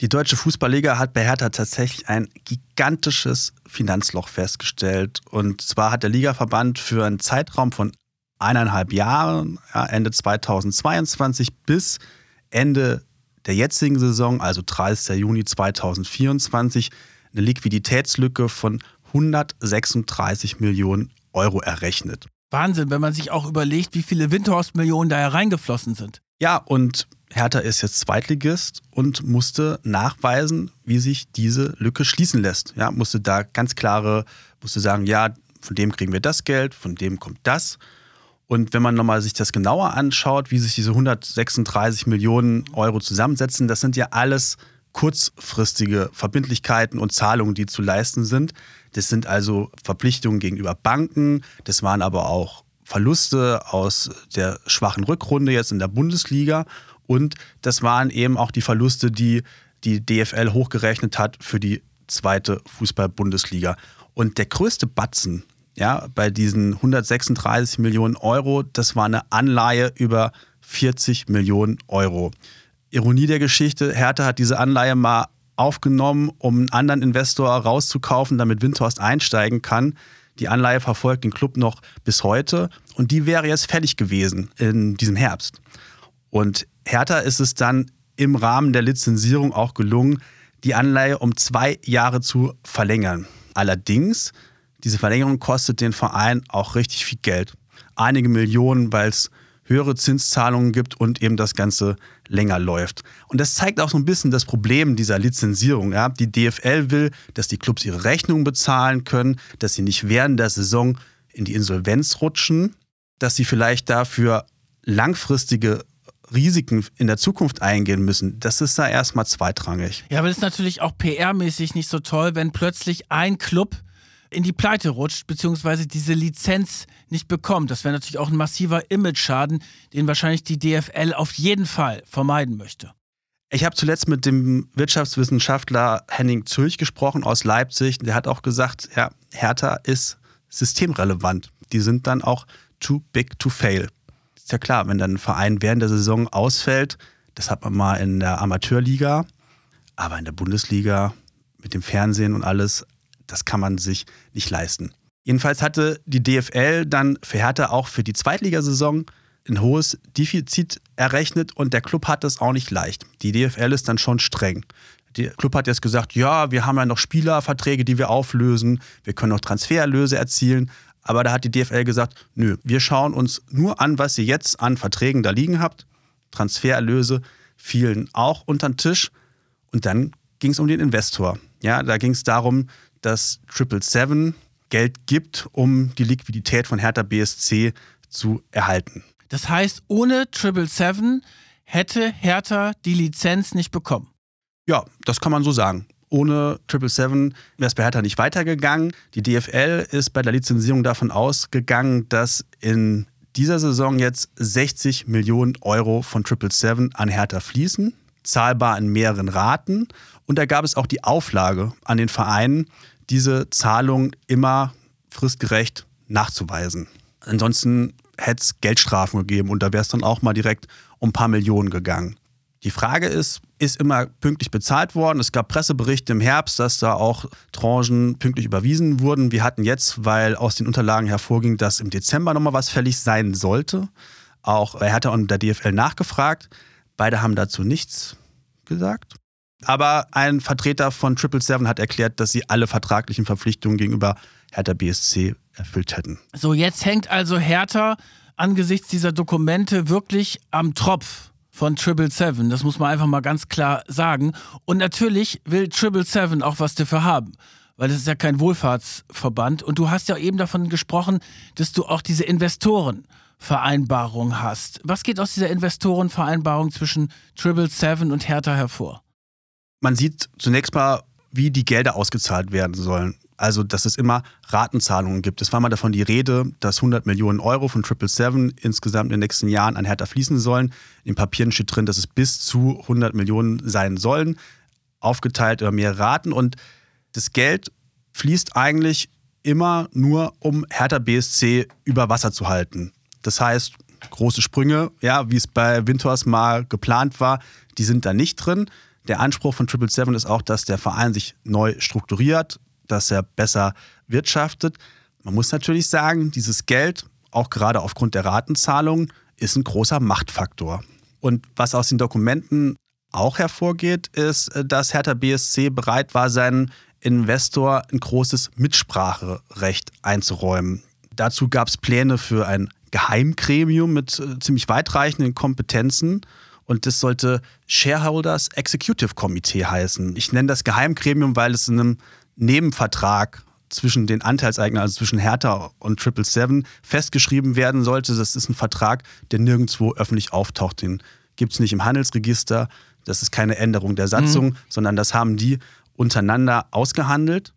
Die Deutsche Fußballliga hat bei Hertha tatsächlich ein gigantisches Finanzloch festgestellt. Und zwar hat der Ligaverband für einen Zeitraum von eineinhalb Jahren, ja, Ende 2022 bis Ende der jetzigen Saison, also 30. Juni 2024, eine Liquiditätslücke von 136 Millionen Euro errechnet. Wahnsinn, wenn man sich auch überlegt, wie viele Windhorst-Millionen da hereingeflossen sind. Ja, und Hertha ist jetzt Zweitligist und musste nachweisen, wie sich diese Lücke schließen lässt. Ja, musste da ganz klare, musste sagen, ja, von dem kriegen wir das Geld, von dem kommt das. Und wenn man nochmal sich das genauer anschaut, wie sich diese 136 Millionen Euro zusammensetzen, das sind ja alles kurzfristige Verbindlichkeiten und Zahlungen, die zu leisten sind. Das sind also Verpflichtungen gegenüber Banken, das waren aber auch Verluste aus der schwachen Rückrunde jetzt in der Bundesliga und das waren eben auch die Verluste, die die DFL hochgerechnet hat für die zweite Fußball-Bundesliga. Und der größte Batzen ja, bei diesen 136 Millionen Euro, das war eine Anleihe über 40 Millionen Euro. Ironie der Geschichte, Hertha hat diese Anleihe mal aufgenommen, um einen anderen Investor rauszukaufen, damit Windhorst einsteigen kann. Die Anleihe verfolgt den Club noch bis heute und die wäre jetzt fällig gewesen in diesem Herbst. Und Hertha ist es dann im Rahmen der Lizenzierung auch gelungen, die Anleihe um zwei Jahre zu verlängern. Allerdings, diese Verlängerung kostet den Verein auch richtig viel Geld. Einige Millionen, weil es höhere Zinszahlungen gibt und eben das Ganze länger läuft. Und das zeigt auch so ein bisschen das Problem dieser Lizenzierung. Ja? Die DFL will, dass die Clubs ihre Rechnungen bezahlen können, dass sie nicht während der Saison in die Insolvenz rutschen, dass sie vielleicht dafür langfristige Risiken in der Zukunft eingehen müssen, das ist da erstmal zweitrangig. Ja, aber das ist natürlich auch PR-mäßig nicht so toll, wenn plötzlich ein Club in die Pleite rutscht, beziehungsweise diese Lizenz nicht bekommt. Das wäre natürlich auch ein massiver Image-Schaden, den wahrscheinlich die DFL auf jeden Fall vermeiden möchte. Ich habe zuletzt mit dem Wirtschaftswissenschaftler Henning Zürich gesprochen aus Leipzig. Der hat auch gesagt, ja, Hertha ist systemrelevant. Die sind dann auch too big to fail. Ist ja klar, wenn dann ein Verein während der Saison ausfällt, das hat man mal in der Amateurliga, aber in der Bundesliga mit dem Fernsehen und alles, das kann man sich nicht leisten. Jedenfalls hatte die DFL dann für Hertha auch für die Zweitligasaison ein hohes Defizit errechnet und der Club hat es auch nicht leicht. Die DFL ist dann schon streng. Der Club hat jetzt gesagt, ja, wir haben ja noch Spielerverträge, die wir auflösen, wir können noch Transfererlöse erzielen. Aber da hat die DFL gesagt, nö, wir schauen uns nur an, was ihr jetzt an Verträgen da liegen habt. Transfererlöse fielen auch unter den Tisch. Und dann ging es um den Investor. Ja, da ging es darum, dass Triple Seven Geld gibt, um die Liquidität von Hertha BSC zu erhalten. Das heißt, ohne Triple Seven hätte Hertha die Lizenz nicht bekommen. Ja, das kann man so sagen. Ohne Triple Seven wäre es bei Hertha nicht weitergegangen. Die DFL ist bei der Lizenzierung davon ausgegangen, dass in dieser Saison jetzt 60 Millionen Euro von Triple Seven an Hertha fließen, zahlbar in mehreren Raten. Und da gab es auch die Auflage an den Vereinen, diese Zahlung immer fristgerecht nachzuweisen. Ansonsten hätte es Geldstrafen gegeben und da wäre es dann auch mal direkt um ein paar Millionen gegangen. Die Frage ist, ist immer pünktlich bezahlt worden. Es gab Presseberichte im Herbst, dass da auch Tranchen pünktlich überwiesen wurden. Wir hatten jetzt, weil aus den Unterlagen hervorging, dass im Dezember nochmal was fällig sein sollte, auch bei Hertha und der DFL nachgefragt. Beide haben dazu nichts gesagt. Aber ein Vertreter von Triple Seven hat erklärt, dass sie alle vertraglichen Verpflichtungen gegenüber Hertha BSC erfüllt hätten. So, jetzt hängt also Hertha angesichts dieser Dokumente wirklich am Tropf von Triple Seven. Das muss man einfach mal ganz klar sagen. Und natürlich will Triple Seven auch was dafür haben. Weil das ist ja kein Wohlfahrtsverband. Und du hast ja eben davon gesprochen, dass du auch diese Investorenvereinbarung hast. Was geht aus dieser Investorenvereinbarung zwischen Triple Seven und Hertha hervor? Man sieht zunächst mal, wie die Gelder ausgezahlt werden sollen. Also, dass es immer Ratenzahlungen gibt. Es war mal davon die Rede, dass 100 Millionen Euro von 777 insgesamt in den nächsten Jahren an Hertha fließen sollen. In Papieren steht drin, dass es bis zu 100 Millionen sein sollen, aufgeteilt über mehrere Raten. Und das Geld fließt eigentlich immer nur, um Hertha BSC über Wasser zu halten. Das heißt, große Sprünge, ja, wie es bei Winters mal geplant war, die sind da nicht drin. Der Anspruch von 777 ist auch, dass der Verein sich neu strukturiert, dass er besser wirtschaftet. Man muss natürlich sagen, dieses Geld, auch gerade aufgrund der Ratenzahlungen, ist ein großer Machtfaktor. Und was aus den Dokumenten auch hervorgeht, ist, dass Hertha BSC bereit war, seinen Investor ein großes Mitspracherecht einzuräumen. Dazu gab es Pläne für ein Geheimgremium mit äh, ziemlich weitreichenden Kompetenzen. Und das sollte Shareholders Executive Committee heißen. Ich nenne das Geheimgremium, weil es in einem Nebenvertrag zwischen den Anteilseignern, also zwischen Hertha und Triple Seven, festgeschrieben werden sollte. Das ist ein Vertrag, der nirgendwo öffentlich auftaucht. Den gibt es nicht im Handelsregister. Das ist keine Änderung der Satzung, mhm. sondern das haben die untereinander ausgehandelt.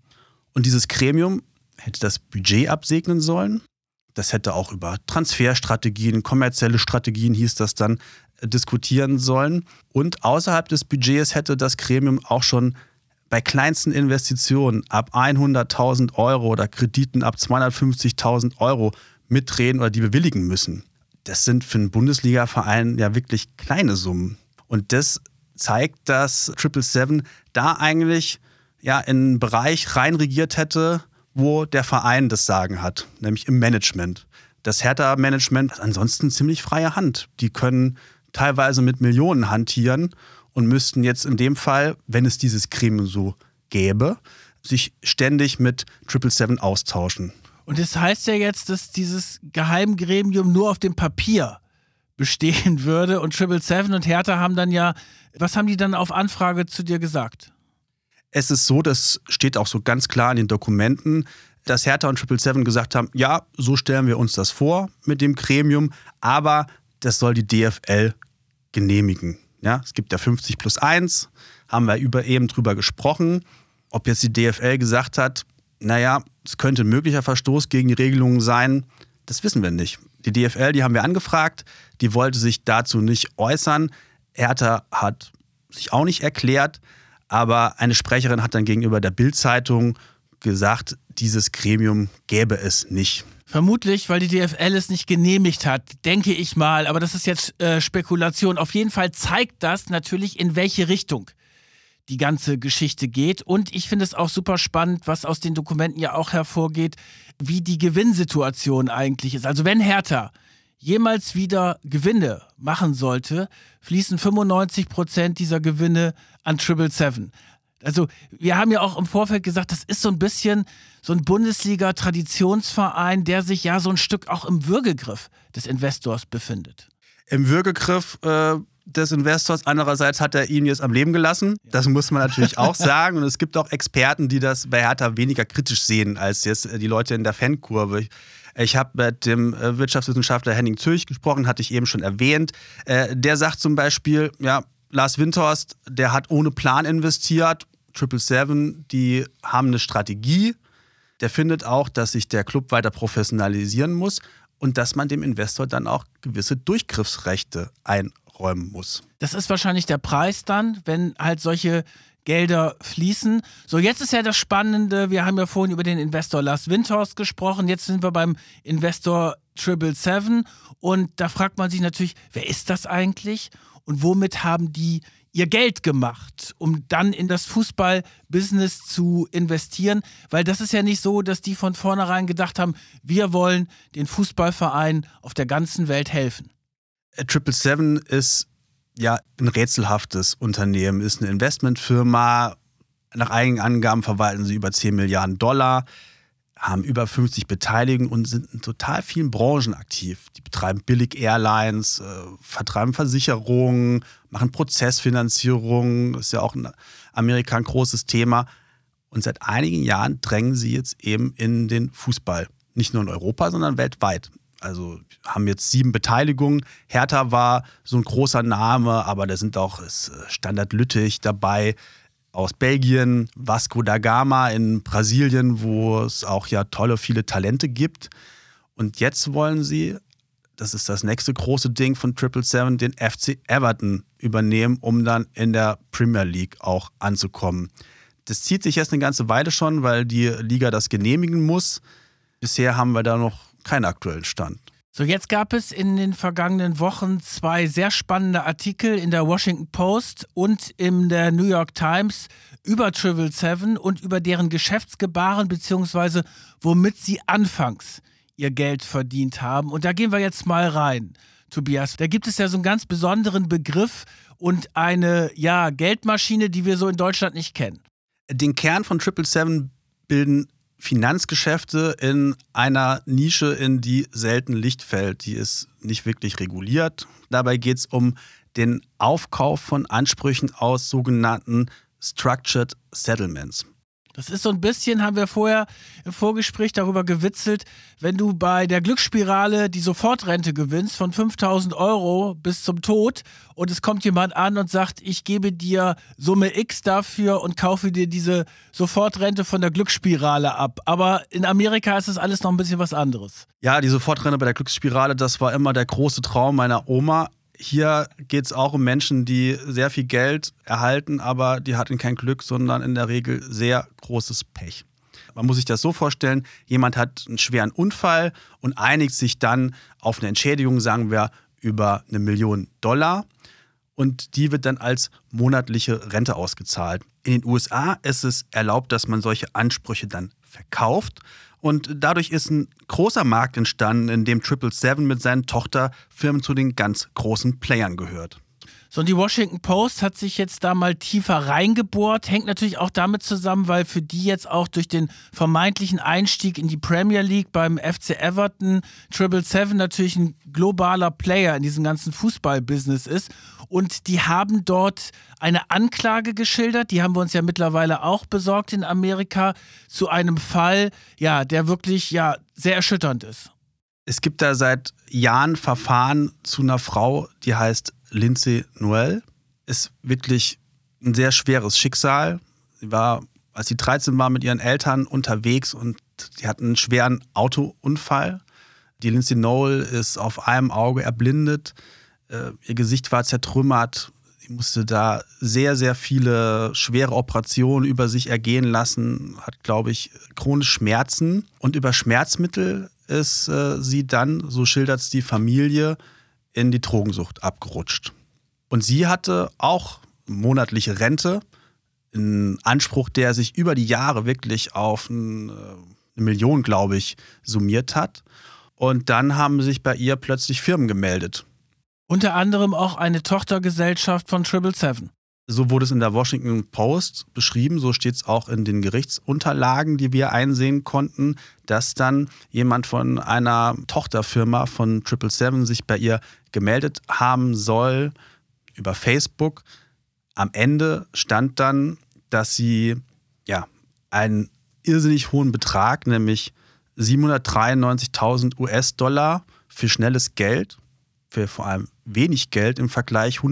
Und dieses Gremium hätte das Budget absegnen sollen. Das hätte auch über Transferstrategien, kommerzielle Strategien hieß das dann, diskutieren sollen. Und außerhalb des Budgets hätte das Gremium auch schon bei kleinsten Investitionen ab 100.000 Euro oder Krediten ab 250.000 Euro mitreden oder die bewilligen müssen. Das sind für einen Bundesliga-Verein ja wirklich kleine Summen. Und das zeigt, dass Triple Seven da eigentlich ja in einen Bereich reinregiert hätte, wo der Verein das Sagen hat, nämlich im Management. Das Hertha-Management hat ansonsten ziemlich freie Hand. Die können teilweise mit Millionen hantieren und müssten jetzt in dem Fall, wenn es dieses Gremium so gäbe, sich ständig mit 777 austauschen. Und das heißt ja jetzt, dass dieses Geheimgremium nur auf dem Papier bestehen würde und 777 und Hertha haben dann ja, was haben die dann auf Anfrage zu dir gesagt? Es ist so, das steht auch so ganz klar in den Dokumenten, dass Hertha und 777 gesagt haben, ja, so stellen wir uns das vor mit dem Gremium, aber das soll die DFL genehmigen. Ja, es gibt ja 50 plus 1, haben wir über, eben drüber gesprochen. Ob jetzt die DFL gesagt hat, naja, es könnte ein möglicher Verstoß gegen die Regelungen sein, das wissen wir nicht. Die DFL, die haben wir angefragt, die wollte sich dazu nicht äußern. Hertha hat sich auch nicht erklärt, aber eine Sprecherin hat dann gegenüber der Bild-Zeitung gesagt, dieses Gremium gäbe es nicht. Vermutlich, weil die DFL es nicht genehmigt hat, denke ich mal. Aber das ist jetzt äh, Spekulation. Auf jeden Fall zeigt das natürlich, in welche Richtung die ganze Geschichte geht. Und ich finde es auch super spannend, was aus den Dokumenten ja auch hervorgeht, wie die Gewinnsituation eigentlich ist. Also wenn Hertha jemals wieder Gewinne machen sollte, fließen 95 Prozent dieser Gewinne an Triple Seven. Also wir haben ja auch im Vorfeld gesagt, das ist so ein bisschen so ein Bundesliga-Traditionsverein, der sich ja so ein Stück auch im Würgegriff des Investors befindet. Im Würgegriff äh, des Investors. Andererseits hat er ihn jetzt am Leben gelassen. Das muss man natürlich auch sagen. Und es gibt auch Experten, die das bei Hertha weniger kritisch sehen als jetzt die Leute in der Fankurve. Ich habe mit dem äh, Wirtschaftswissenschaftler Henning Zürich gesprochen, hatte ich eben schon erwähnt. Äh, der sagt zum Beispiel, ja, Lars Windhorst, der hat ohne Plan investiert. Triple Seven, die haben eine Strategie. Der findet auch, dass sich der Club weiter professionalisieren muss und dass man dem Investor dann auch gewisse Durchgriffsrechte einräumen muss. Das ist wahrscheinlich der Preis dann, wenn halt solche Gelder fließen. So, jetzt ist ja das Spannende, wir haben ja vorhin über den Investor Lars Windhorst gesprochen, jetzt sind wir beim Investor Triple Seven und da fragt man sich natürlich, wer ist das eigentlich und womit haben die ihr Geld gemacht, um dann in das Fußballbusiness zu investieren, weil das ist ja nicht so, dass die von vornherein gedacht haben, wir wollen den Fußballverein auf der ganzen Welt helfen. Triple Seven ist ja ein rätselhaftes Unternehmen, ist eine Investmentfirma. Nach eigenen Angaben verwalten sie über 10 Milliarden Dollar, haben über 50 Beteiligungen und sind in total vielen Branchen aktiv. Die betreiben billig Airlines, äh, vertreiben Versicherungen, machen Prozessfinanzierung, ist ja auch in Amerika ein großes Thema. Und seit einigen Jahren drängen sie jetzt eben in den Fußball. Nicht nur in Europa, sondern weltweit also haben jetzt sieben Beteiligungen. Hertha war so ein großer Name, aber da sind auch Standard Lüttich dabei aus Belgien, Vasco da Gama in Brasilien, wo es auch ja tolle, viele Talente gibt. Und jetzt wollen sie, das ist das nächste große Ding von Triple Seven, den FC Everton übernehmen, um dann in der Premier League auch anzukommen. Das zieht sich jetzt eine ganze Weile schon, weil die Liga das genehmigen muss. Bisher haben wir da noch keinen aktuellen Stand. So, jetzt gab es in den vergangenen Wochen zwei sehr spannende Artikel in der Washington Post und in der New York Times über Triple Seven und über deren Geschäftsgebaren beziehungsweise womit sie anfangs ihr Geld verdient haben. Und da gehen wir jetzt mal rein, Tobias. Da gibt es ja so einen ganz besonderen Begriff und eine ja, Geldmaschine, die wir so in Deutschland nicht kennen. Den Kern von Triple Seven bilden Finanzgeschäfte in einer Nische, in die selten Licht fällt. Die ist nicht wirklich reguliert. Dabei geht es um den Aufkauf von Ansprüchen aus sogenannten Structured Settlements. Das ist so ein bisschen, haben wir vorher im Vorgespräch darüber gewitzelt, wenn du bei der Glücksspirale die Sofortrente gewinnst von 5000 Euro bis zum Tod und es kommt jemand an und sagt, ich gebe dir Summe X dafür und kaufe dir diese Sofortrente von der Glücksspirale ab. Aber in Amerika ist das alles noch ein bisschen was anderes. Ja, die Sofortrente bei der Glücksspirale, das war immer der große Traum meiner Oma hier geht es auch um Menschen, die sehr viel Geld erhalten, aber die hatten kein Glück, sondern in der Regel sehr großes Pech. Man muss sich das so vorstellen, jemand hat einen schweren Unfall und einigt sich dann auf eine Entschädigung, sagen wir, über eine Million Dollar. Und die wird dann als monatliche Rente ausgezahlt. In den USA ist es erlaubt, dass man solche Ansprüche dann verkauft. Und dadurch ist ein großer Markt entstanden, in dem Triple Seven mit seinen Tochterfirmen zu den ganz großen Playern gehört. So, und die Washington Post hat sich jetzt da mal tiefer reingebohrt. Hängt natürlich auch damit zusammen, weil für die jetzt auch durch den vermeintlichen Einstieg in die Premier League beim FC Everton Triple Seven natürlich ein globaler Player in diesem ganzen Fußballbusiness ist. Und die haben dort eine Anklage geschildert, die haben wir uns ja mittlerweile auch besorgt in Amerika, zu einem Fall, ja, der wirklich ja sehr erschütternd ist. Es gibt da seit Jahren Verfahren zu einer Frau, die heißt Lindsay Noel ist wirklich ein sehr schweres Schicksal. Sie war, als sie 13 war, mit ihren Eltern unterwegs und sie hatten einen schweren Autounfall. Die Lindsay Noel ist auf einem Auge erblindet. Äh, ihr Gesicht war zertrümmert. Sie musste da sehr, sehr viele schwere Operationen über sich ergehen lassen, hat, glaube ich, chronische Schmerzen. Und über Schmerzmittel ist äh, sie dann, so schildert es die Familie, in die Drogensucht abgerutscht. Und sie hatte auch monatliche Rente, einen Anspruch, der sich über die Jahre wirklich auf äh, eine Million, glaube ich, summiert hat. Und dann haben sich bei ihr plötzlich Firmen gemeldet. Unter anderem auch eine Tochtergesellschaft von Triple Seven. So wurde es in der Washington Post beschrieben, so steht es auch in den Gerichtsunterlagen, die wir einsehen konnten, dass dann jemand von einer Tochterfirma von Triple Seven sich bei ihr gemeldet haben soll über Facebook. Am Ende stand dann, dass sie ja einen irrsinnig hohen Betrag, nämlich 793.000 US-Dollar für schnelles Geld, für vor allem wenig Geld im Vergleich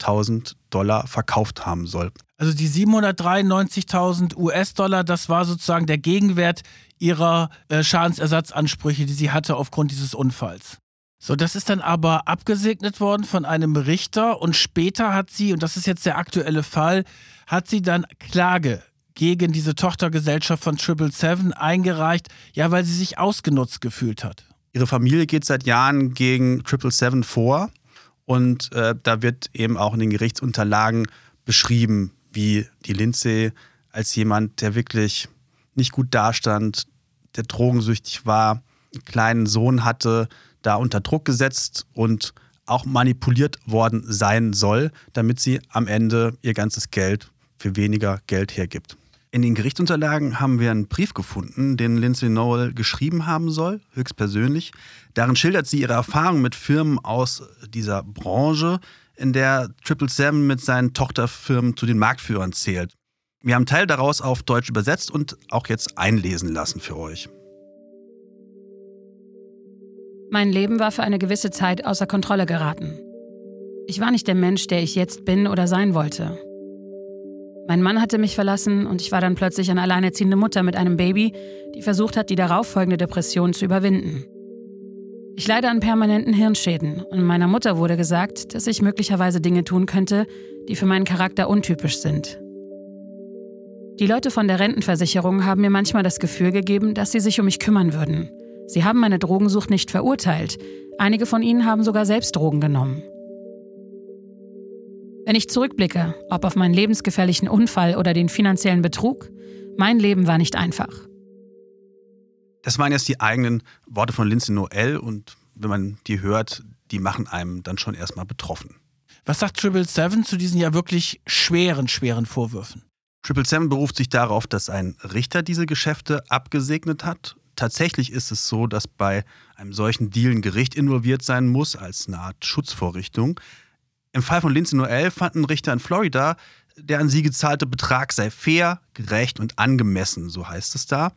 180.000 Dollar verkauft haben soll. Also die 793.000 US-Dollar, das war sozusagen der Gegenwert ihrer äh, Schadensersatzansprüche, die sie hatte aufgrund dieses Unfalls. So, das ist dann aber abgesegnet worden von einem Richter und später hat sie, und das ist jetzt der aktuelle Fall, hat sie dann Klage gegen diese Tochtergesellschaft von Triple Seven eingereicht, ja, weil sie sich ausgenutzt gefühlt hat. Ihre Familie geht seit Jahren gegen Triple Seven vor und äh, da wird eben auch in den Gerichtsunterlagen beschrieben, wie die Lindsay als jemand, der wirklich nicht gut dastand, der drogensüchtig war, einen kleinen Sohn hatte, da unter Druck gesetzt und auch manipuliert worden sein soll, damit sie am Ende ihr ganzes Geld für weniger Geld hergibt. In den Gerichtsunterlagen haben wir einen Brief gefunden, den Lindsay Noel geschrieben haben soll, höchstpersönlich. Darin schildert sie ihre Erfahrungen mit Firmen aus dieser Branche, in der Triple Seven mit seinen Tochterfirmen zu den Marktführern zählt. Wir haben Teil daraus auf Deutsch übersetzt und auch jetzt einlesen lassen für euch. Mein Leben war für eine gewisse Zeit außer Kontrolle geraten. Ich war nicht der Mensch, der ich jetzt bin oder sein wollte. Mein Mann hatte mich verlassen und ich war dann plötzlich eine alleinerziehende Mutter mit einem Baby, die versucht hat, die darauffolgende Depression zu überwinden. Ich leide an permanenten Hirnschäden und meiner Mutter wurde gesagt, dass ich möglicherweise Dinge tun könnte, die für meinen Charakter untypisch sind. Die Leute von der Rentenversicherung haben mir manchmal das Gefühl gegeben, dass sie sich um mich kümmern würden. Sie haben meine Drogensucht nicht verurteilt. Einige von ihnen haben sogar selbst Drogen genommen. Wenn ich zurückblicke, ob auf meinen lebensgefährlichen Unfall oder den finanziellen Betrug, mein Leben war nicht einfach. Das waren jetzt die eigenen Worte von Lindsay Noel und wenn man die hört, die machen einem dann schon erstmal betroffen. Was sagt Triple Seven zu diesen ja wirklich schweren, schweren Vorwürfen? Triple Seven beruft sich darauf, dass ein Richter diese Geschäfte abgesegnet hat. Tatsächlich ist es so, dass bei einem solchen Deal ein Gericht involviert sein muss als eine Art Schutzvorrichtung. Im Fall von Lindsay Noel fand ein Richter in Florida, der an sie gezahlte Betrag sei fair, gerecht und angemessen, so heißt es da.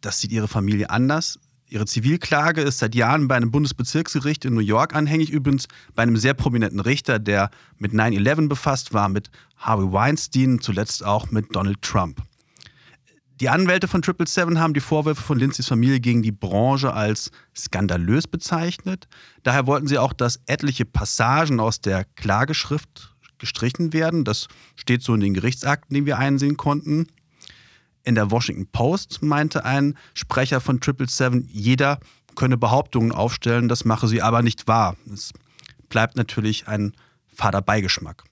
Das sieht ihre Familie anders. Ihre Zivilklage ist seit Jahren bei einem Bundesbezirksgericht in New York anhängig, übrigens bei einem sehr prominenten Richter, der mit 9-11 befasst war, mit Harvey Weinstein, zuletzt auch mit Donald Trump. Die Anwälte von Triple Seven haben die Vorwürfe von Lindsays Familie gegen die Branche als skandalös bezeichnet. Daher wollten sie auch, dass etliche Passagen aus der Klageschrift gestrichen werden. Das steht so in den Gerichtsakten, die wir einsehen konnten. In der Washington Post meinte ein Sprecher von Triple Seven, jeder könne Behauptungen aufstellen, das mache sie aber nicht wahr. Es bleibt natürlich ein fader Beigeschmack.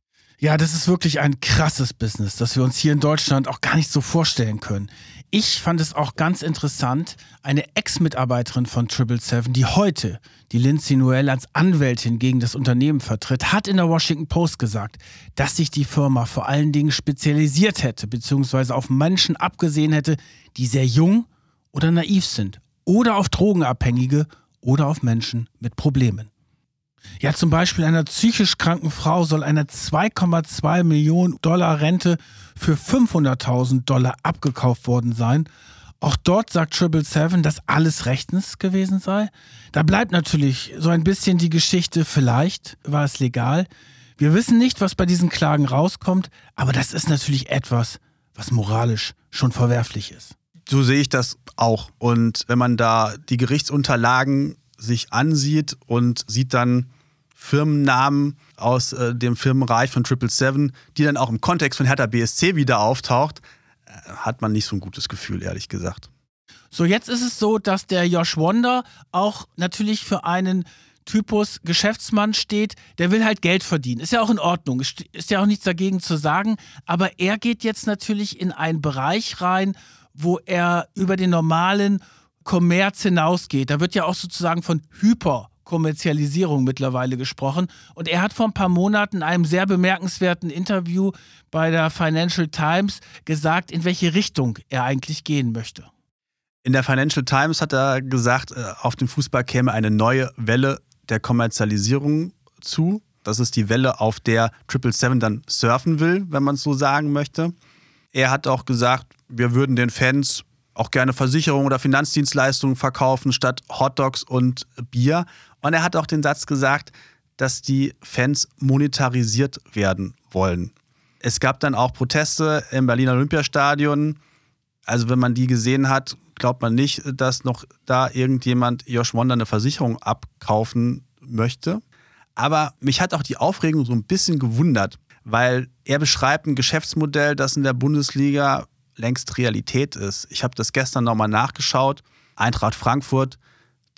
Ja, das ist wirklich ein krasses Business, das wir uns hier in Deutschland auch gar nicht so vorstellen können. Ich fand es auch ganz interessant, eine Ex-Mitarbeiterin von Triple Seven, die heute die Lindsay Noel als Anwältin gegen das Unternehmen vertritt, hat in der Washington Post gesagt, dass sich die Firma vor allen Dingen spezialisiert hätte, beziehungsweise auf Menschen abgesehen hätte, die sehr jung oder naiv sind, oder auf Drogenabhängige oder auf Menschen mit Problemen. Ja, zum Beispiel einer psychisch kranken Frau soll eine 2,2 Millionen Dollar Rente für 500.000 Dollar abgekauft worden sein. Auch dort sagt Triple Seven, dass alles rechtens gewesen sei. Da bleibt natürlich so ein bisschen die Geschichte, vielleicht war es legal. Wir wissen nicht, was bei diesen Klagen rauskommt, aber das ist natürlich etwas, was moralisch schon verwerflich ist. So sehe ich das auch. Und wenn man da die Gerichtsunterlagen sich ansieht und sieht dann Firmennamen aus äh, dem Firmenreich von Triple Seven, die dann auch im Kontext von Hertha BSC wieder auftaucht, äh, hat man nicht so ein gutes Gefühl, ehrlich gesagt. So, jetzt ist es so, dass der Josh Wonder auch natürlich für einen Typus Geschäftsmann steht, der will halt Geld verdienen. Ist ja auch in Ordnung, ist ja auch nichts dagegen zu sagen. Aber er geht jetzt natürlich in einen Bereich rein, wo er über den normalen Kommerz hinausgeht. Da wird ja auch sozusagen von Hyperkommerzialisierung mittlerweile gesprochen. Und er hat vor ein paar Monaten in einem sehr bemerkenswerten Interview bei der Financial Times gesagt, in welche Richtung er eigentlich gehen möchte. In der Financial Times hat er gesagt, äh, auf dem Fußball käme eine neue Welle der Kommerzialisierung zu. Das ist die Welle, auf der Triple Seven dann surfen will, wenn man es so sagen möchte. Er hat auch gesagt, wir würden den Fans auch gerne Versicherungen oder Finanzdienstleistungen verkaufen statt Hotdogs und Bier. Und er hat auch den Satz gesagt, dass die Fans monetarisiert werden wollen. Es gab dann auch Proteste im Berliner Olympiastadion. Also wenn man die gesehen hat, glaubt man nicht, dass noch da irgendjemand Josh Wonder eine Versicherung abkaufen möchte. Aber mich hat auch die Aufregung so ein bisschen gewundert, weil er beschreibt ein Geschäftsmodell, das in der Bundesliga längst Realität ist. Ich habe das gestern nochmal nachgeschaut. Eintracht Frankfurt,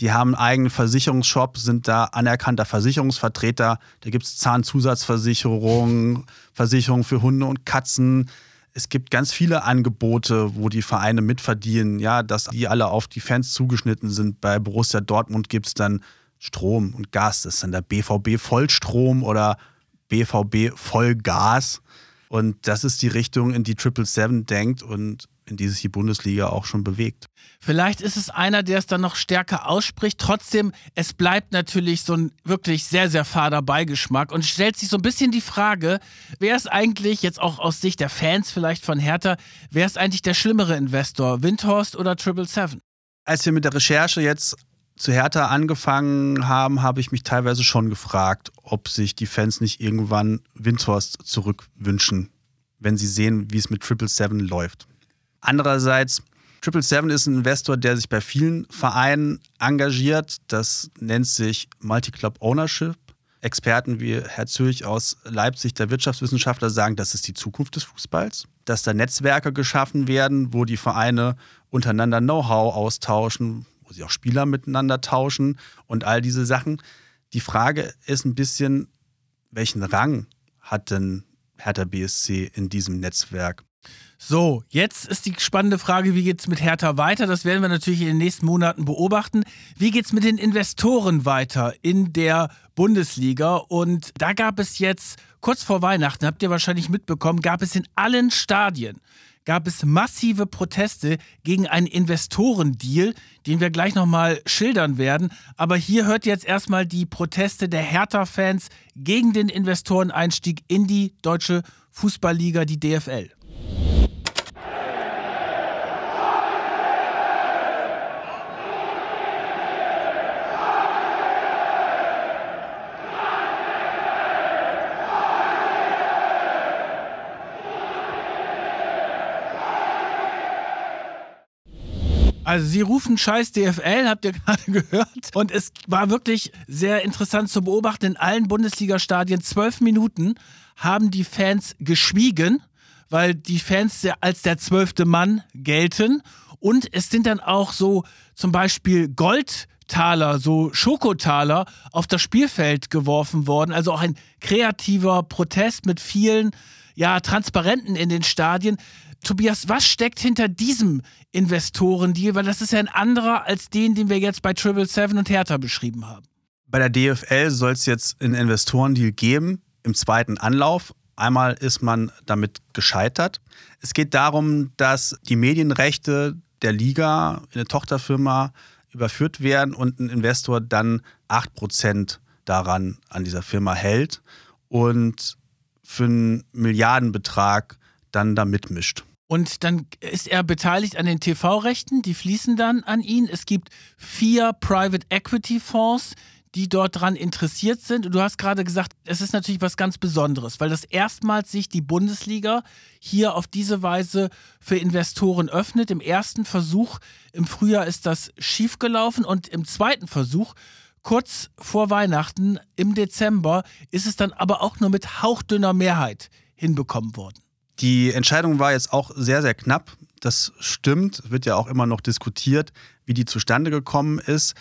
die haben einen eigenen Versicherungsshop, sind da anerkannter Versicherungsvertreter. Da gibt es Zahnzusatzversicherungen, Versicherungen für Hunde und Katzen, es gibt ganz viele Angebote, wo die Vereine mitverdienen, ja, dass die alle auf die Fans zugeschnitten sind. Bei Borussia Dortmund gibt es dann Strom und Gas. Das ist dann der BVB Vollstrom oder BVB Vollgas. Und das ist die Richtung, in die Triple Seven denkt. Und in die sich die Bundesliga auch schon bewegt. Vielleicht ist es einer, der es dann noch stärker ausspricht. Trotzdem, es bleibt natürlich so ein wirklich sehr, sehr fader Beigeschmack und stellt sich so ein bisschen die Frage, wer ist eigentlich, jetzt auch aus Sicht der Fans vielleicht von Hertha, wer ist eigentlich der schlimmere Investor, Windhorst oder Triple Seven? Als wir mit der Recherche jetzt zu Hertha angefangen haben, habe ich mich teilweise schon gefragt, ob sich die Fans nicht irgendwann Windhorst zurückwünschen, wenn sie sehen, wie es mit Triple Seven läuft. Andererseits, Triple Seven ist ein Investor, der sich bei vielen Vereinen engagiert. Das nennt sich Multi-Club Ownership. Experten wie Herr Zürich aus Leipzig, der Wirtschaftswissenschaftler, sagen, das ist die Zukunft des Fußballs. Dass da Netzwerke geschaffen werden, wo die Vereine untereinander Know-how austauschen, wo sie auch Spieler miteinander tauschen und all diese Sachen. Die Frage ist ein bisschen, welchen Rang hat denn Hertha BSC in diesem Netzwerk? So, jetzt ist die spannende Frage, wie geht es mit Hertha weiter? Das werden wir natürlich in den nächsten Monaten beobachten. Wie geht es mit den Investoren weiter in der Bundesliga? Und da gab es jetzt, kurz vor Weihnachten, habt ihr wahrscheinlich mitbekommen, gab es in allen Stadien gab es massive Proteste gegen einen Investorendeal, den wir gleich nochmal schildern werden. Aber hier hört jetzt erstmal die Proteste der Hertha-Fans gegen den Investoreneinstieg in die deutsche Fußballliga, die DFL. Also sie rufen scheiß DFL, habt ihr gerade gehört. Und es war wirklich sehr interessant zu beobachten. In allen Bundesliga-Stadien zwölf Minuten haben die Fans geschwiegen, weil die Fans als der zwölfte Mann gelten. Und es sind dann auch so zum Beispiel Goldtaler, so Schokotaler auf das Spielfeld geworfen worden. Also auch ein kreativer Protest mit vielen ja, Transparenten in den Stadien. Tobias, was steckt hinter diesem Investorendeal? Weil das ist ja ein anderer als den, den wir jetzt bei Triple Seven und Hertha beschrieben haben. Bei der DFL soll es jetzt einen Investorendeal geben, im zweiten Anlauf. Einmal ist man damit gescheitert. Es geht darum, dass die Medienrechte der Liga in eine Tochterfirma überführt werden und ein Investor dann 8% daran an dieser Firma hält und für einen Milliardenbetrag dann da mitmischt. Und dann ist er beteiligt an den TV-Rechten, die fließen dann an ihn. Es gibt vier Private Equity Fonds, die dort dran interessiert sind. Und du hast gerade gesagt, es ist natürlich was ganz Besonderes, weil das erstmals sich die Bundesliga hier auf diese Weise für Investoren öffnet. Im ersten Versuch im Frühjahr ist das schiefgelaufen und im zweiten Versuch kurz vor Weihnachten im Dezember ist es dann aber auch nur mit hauchdünner Mehrheit hinbekommen worden. Die Entscheidung war jetzt auch sehr, sehr knapp. das stimmt, wird ja auch immer noch diskutiert, wie die zustande gekommen ist.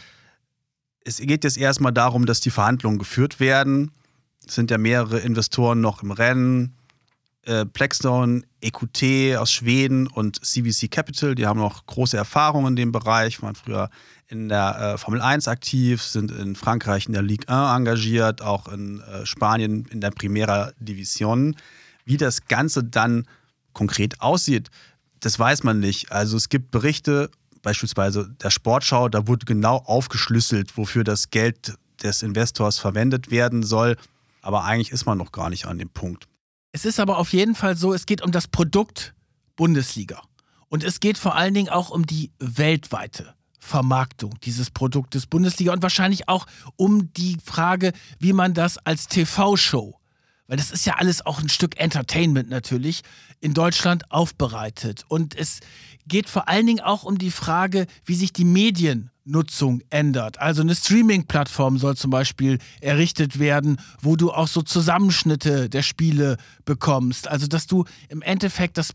Es geht jetzt erstmal darum, dass die Verhandlungen geführt werden. Es sind ja mehrere Investoren noch im Rennen. Äh, Blackstone, EQT aus Schweden und CVC Capital, die haben noch große Erfahrungen in dem Bereich, waren früher in der äh, Formel 1 aktiv, sind in Frankreich in der Ligue 1 engagiert, auch in äh, Spanien in der Primera Division. Wie das Ganze dann konkret aussieht, das weiß man nicht. Also es gibt Berichte, beispielsweise der Sportschau, da wurde genau aufgeschlüsselt, wofür das Geld des Investors verwendet werden soll. Aber eigentlich ist man noch gar nicht an dem Punkt. Es ist aber auf jeden Fall so, es geht um das Produkt Bundesliga. Und es geht vor allen Dingen auch um die weltweite Vermarktung dieses Produktes Bundesliga und wahrscheinlich auch um die Frage, wie man das als TV-Show, weil das ist ja alles auch ein Stück Entertainment natürlich, in Deutschland aufbereitet. Und es geht vor allen Dingen auch um die Frage, wie sich die Mediennutzung ändert. Also eine Streaming-Plattform soll zum Beispiel errichtet werden, wo du auch so Zusammenschnitte der Spiele bekommst. Also dass du im Endeffekt das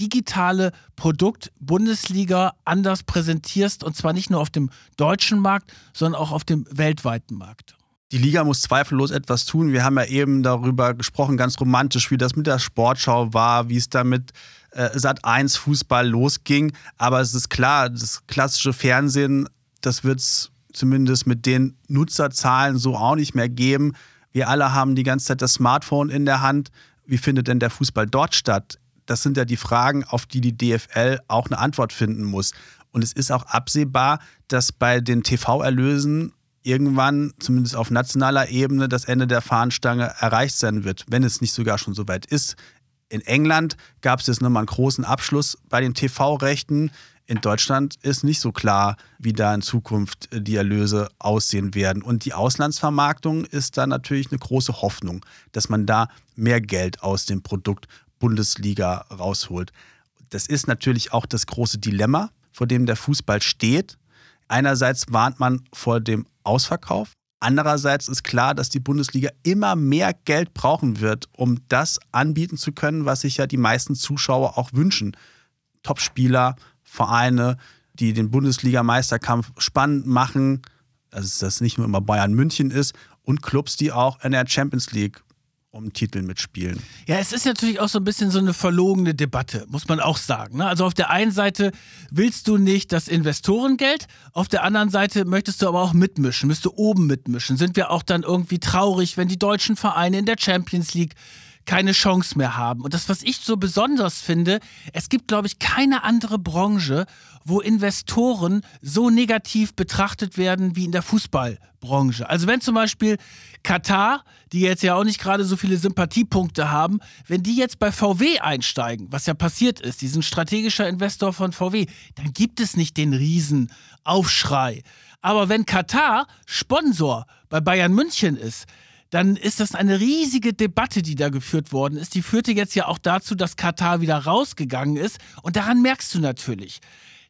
digitale Produkt Bundesliga anders präsentierst und zwar nicht nur auf dem deutschen Markt, sondern auch auf dem weltweiten Markt. Die Liga muss zweifellos etwas tun. Wir haben ja eben darüber gesprochen, ganz romantisch, wie das mit der Sportschau war, wie es da mit äh, Sat 1 Fußball losging. Aber es ist klar, das klassische Fernsehen, das wird es zumindest mit den Nutzerzahlen so auch nicht mehr geben. Wir alle haben die ganze Zeit das Smartphone in der Hand. Wie findet denn der Fußball dort statt? Das sind ja die Fragen, auf die die DFL auch eine Antwort finden muss. Und es ist auch absehbar, dass bei den TV-Erlösen irgendwann, zumindest auf nationaler Ebene, das Ende der Fahnenstange erreicht sein wird, wenn es nicht sogar schon so weit ist. In England gab es jetzt nochmal einen großen Abschluss bei den TV-Rechten. In Deutschland ist nicht so klar, wie da in Zukunft die Erlöse aussehen werden. Und die Auslandsvermarktung ist da natürlich eine große Hoffnung, dass man da mehr Geld aus dem Produkt Bundesliga rausholt. Das ist natürlich auch das große Dilemma, vor dem der Fußball steht. Einerseits warnt man vor dem Ausverkauf. Andererseits ist klar, dass die Bundesliga immer mehr Geld brauchen wird, um das anbieten zu können, was sich ja die meisten Zuschauer auch wünschen. Topspieler, Vereine, die den Bundesliga-Meisterkampf spannend machen, dass das nicht nur immer Bayern München ist, und Clubs, die auch in der Champions League um Titel mitspielen. Ja, es ist natürlich auch so ein bisschen so eine verlogene Debatte, muss man auch sagen. Ne? Also auf der einen Seite willst du nicht das Investorengeld, auf der anderen Seite möchtest du aber auch mitmischen, müsst du oben mitmischen. Sind wir auch dann irgendwie traurig, wenn die deutschen Vereine in der Champions League keine Chance mehr haben. Und das, was ich so besonders finde, es gibt, glaube ich, keine andere Branche, wo Investoren so negativ betrachtet werden wie in der Fußballbranche. Also wenn zum Beispiel Katar, die jetzt ja auch nicht gerade so viele Sympathiepunkte haben, wenn die jetzt bei VW einsteigen, was ja passiert ist, die sind strategischer Investor von VW, dann gibt es nicht den Riesenaufschrei. Aber wenn Katar Sponsor bei Bayern München ist, dann ist das eine riesige Debatte, die da geführt worden ist. Die führte jetzt ja auch dazu, dass Katar wieder rausgegangen ist. Und daran merkst du natürlich,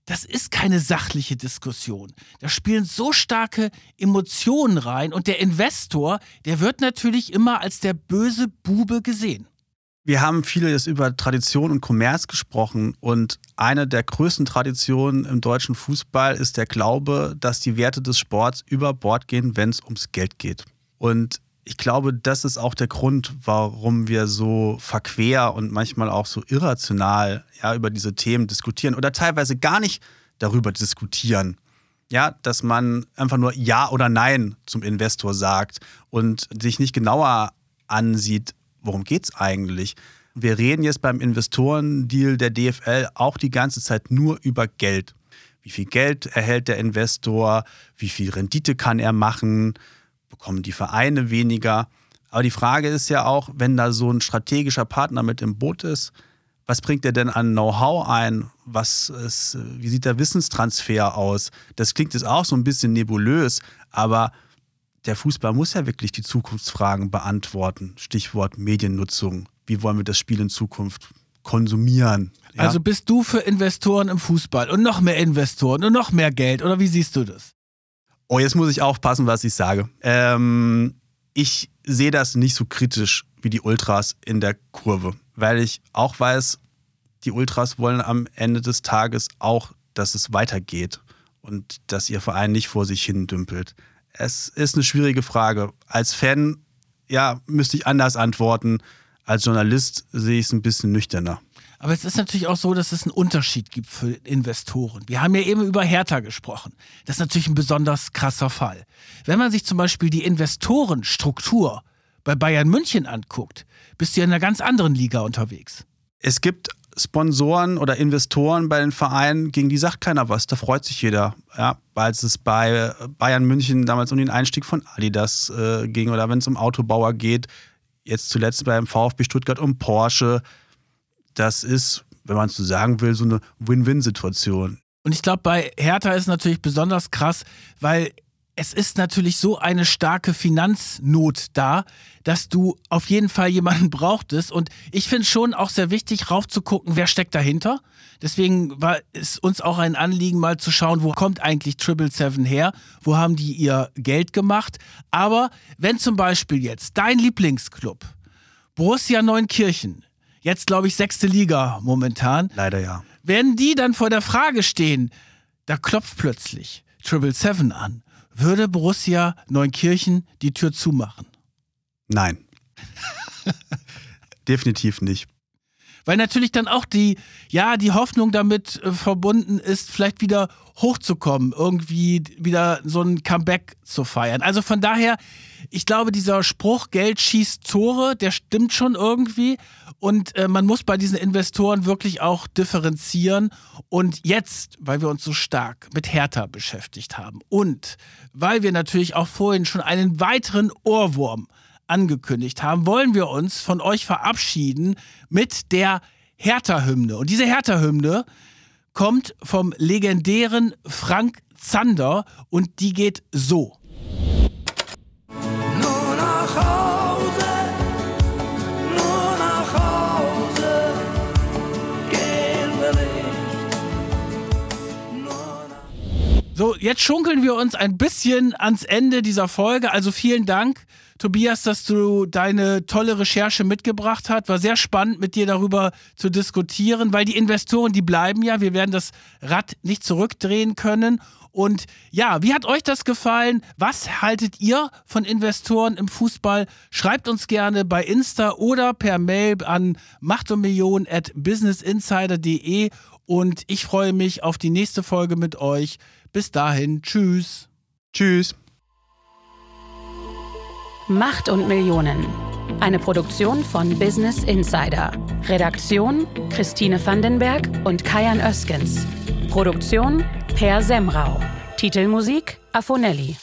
das ist keine sachliche Diskussion. Da spielen so starke Emotionen rein und der Investor, der wird natürlich immer als der böse Bube gesehen. Wir haben vieles über Tradition und Kommerz gesprochen und eine der größten Traditionen im deutschen Fußball ist der Glaube, dass die Werte des Sports über Bord gehen, wenn es ums Geld geht. Und ich glaube, das ist auch der Grund, warum wir so verquer und manchmal auch so irrational ja, über diese Themen diskutieren oder teilweise gar nicht darüber diskutieren. Ja, dass man einfach nur Ja oder Nein zum Investor sagt und sich nicht genauer ansieht, worum geht es eigentlich. Wir reden jetzt beim Investorendeal der DFL auch die ganze Zeit nur über Geld. Wie viel Geld erhält der Investor? Wie viel Rendite kann er machen? Bekommen die Vereine weniger. Aber die Frage ist ja auch, wenn da so ein strategischer Partner mit im Boot ist, was bringt er denn an Know-how ein? Was ist, wie sieht der Wissenstransfer aus? Das klingt jetzt auch so ein bisschen nebulös, aber der Fußball muss ja wirklich die Zukunftsfragen beantworten. Stichwort Mediennutzung. Wie wollen wir das Spiel in Zukunft konsumieren? Ja? Also bist du für Investoren im Fußball und noch mehr Investoren und noch mehr Geld oder wie siehst du das? Oh, jetzt muss ich aufpassen, was ich sage. Ähm, ich sehe das nicht so kritisch wie die Ultras in der Kurve, weil ich auch weiß, die Ultras wollen am Ende des Tages auch, dass es weitergeht und dass ihr Verein nicht vor sich hin dümpelt. Es ist eine schwierige Frage. Als Fan, ja, müsste ich anders antworten. Als Journalist sehe ich es ein bisschen nüchterner. Aber es ist natürlich auch so, dass es einen Unterschied gibt für Investoren. Wir haben ja eben über Hertha gesprochen. Das ist natürlich ein besonders krasser Fall. Wenn man sich zum Beispiel die Investorenstruktur bei Bayern München anguckt, bist du ja in einer ganz anderen Liga unterwegs. Es gibt Sponsoren oder Investoren bei den Vereinen, gegen die sagt keiner was. Da freut sich jeder. Ja, weil es bei Bayern München damals um den Einstieg von Adidas äh, ging oder wenn es um Autobauer geht. Jetzt zuletzt beim VfB Stuttgart um Porsche das ist, wenn man es so sagen will, so eine Win-Win-Situation. Und ich glaube, bei Hertha ist natürlich besonders krass, weil es ist natürlich so eine starke Finanznot da, dass du auf jeden Fall jemanden brauchtest. Und ich finde schon auch sehr wichtig, raufzugucken, wer steckt dahinter. Deswegen war es uns auch ein Anliegen, mal zu schauen, wo kommt eigentlich Triple Seven her? Wo haben die ihr Geld gemacht? Aber wenn zum Beispiel jetzt dein Lieblingsclub, Borussia Neunkirchen, Jetzt, glaube ich, sechste Liga momentan. Leider ja. Werden die dann vor der Frage stehen, da klopft plötzlich Triple Seven an, würde Borussia Neunkirchen die Tür zumachen? Nein. Definitiv nicht. Weil natürlich dann auch die, ja, die Hoffnung damit äh, verbunden ist, vielleicht wieder hochzukommen, irgendwie wieder so ein Comeback zu feiern. Also von daher, ich glaube, dieser Spruch, Geld schießt Tore, der stimmt schon irgendwie. Und äh, man muss bei diesen Investoren wirklich auch differenzieren. Und jetzt, weil wir uns so stark mit Hertha beschäftigt haben und weil wir natürlich auch vorhin schon einen weiteren Ohrwurm angekündigt haben, wollen wir uns von euch verabschieden mit der Hertha-Hymne. Und diese Hertha-Hymne kommt vom legendären Frank Zander und die geht so. So, jetzt schunkeln wir uns ein bisschen ans Ende dieser Folge. Also vielen Dank, Tobias, dass du deine tolle Recherche mitgebracht hast. War sehr spannend, mit dir darüber zu diskutieren, weil die Investoren, die bleiben ja. Wir werden das Rad nicht zurückdrehen können. Und ja, wie hat euch das gefallen? Was haltet ihr von Investoren im Fußball? Schreibt uns gerne bei Insta oder per Mail an machtumillion at businessinsider.de und ich freue mich auf die nächste Folge mit euch. Bis dahin, tschüss. Tschüss. Macht und Millionen. Eine Produktion von Business Insider. Redaktion Christine Vandenberg und Kajan Öskens. Produktion Per Semrau. Titelmusik Afonelli.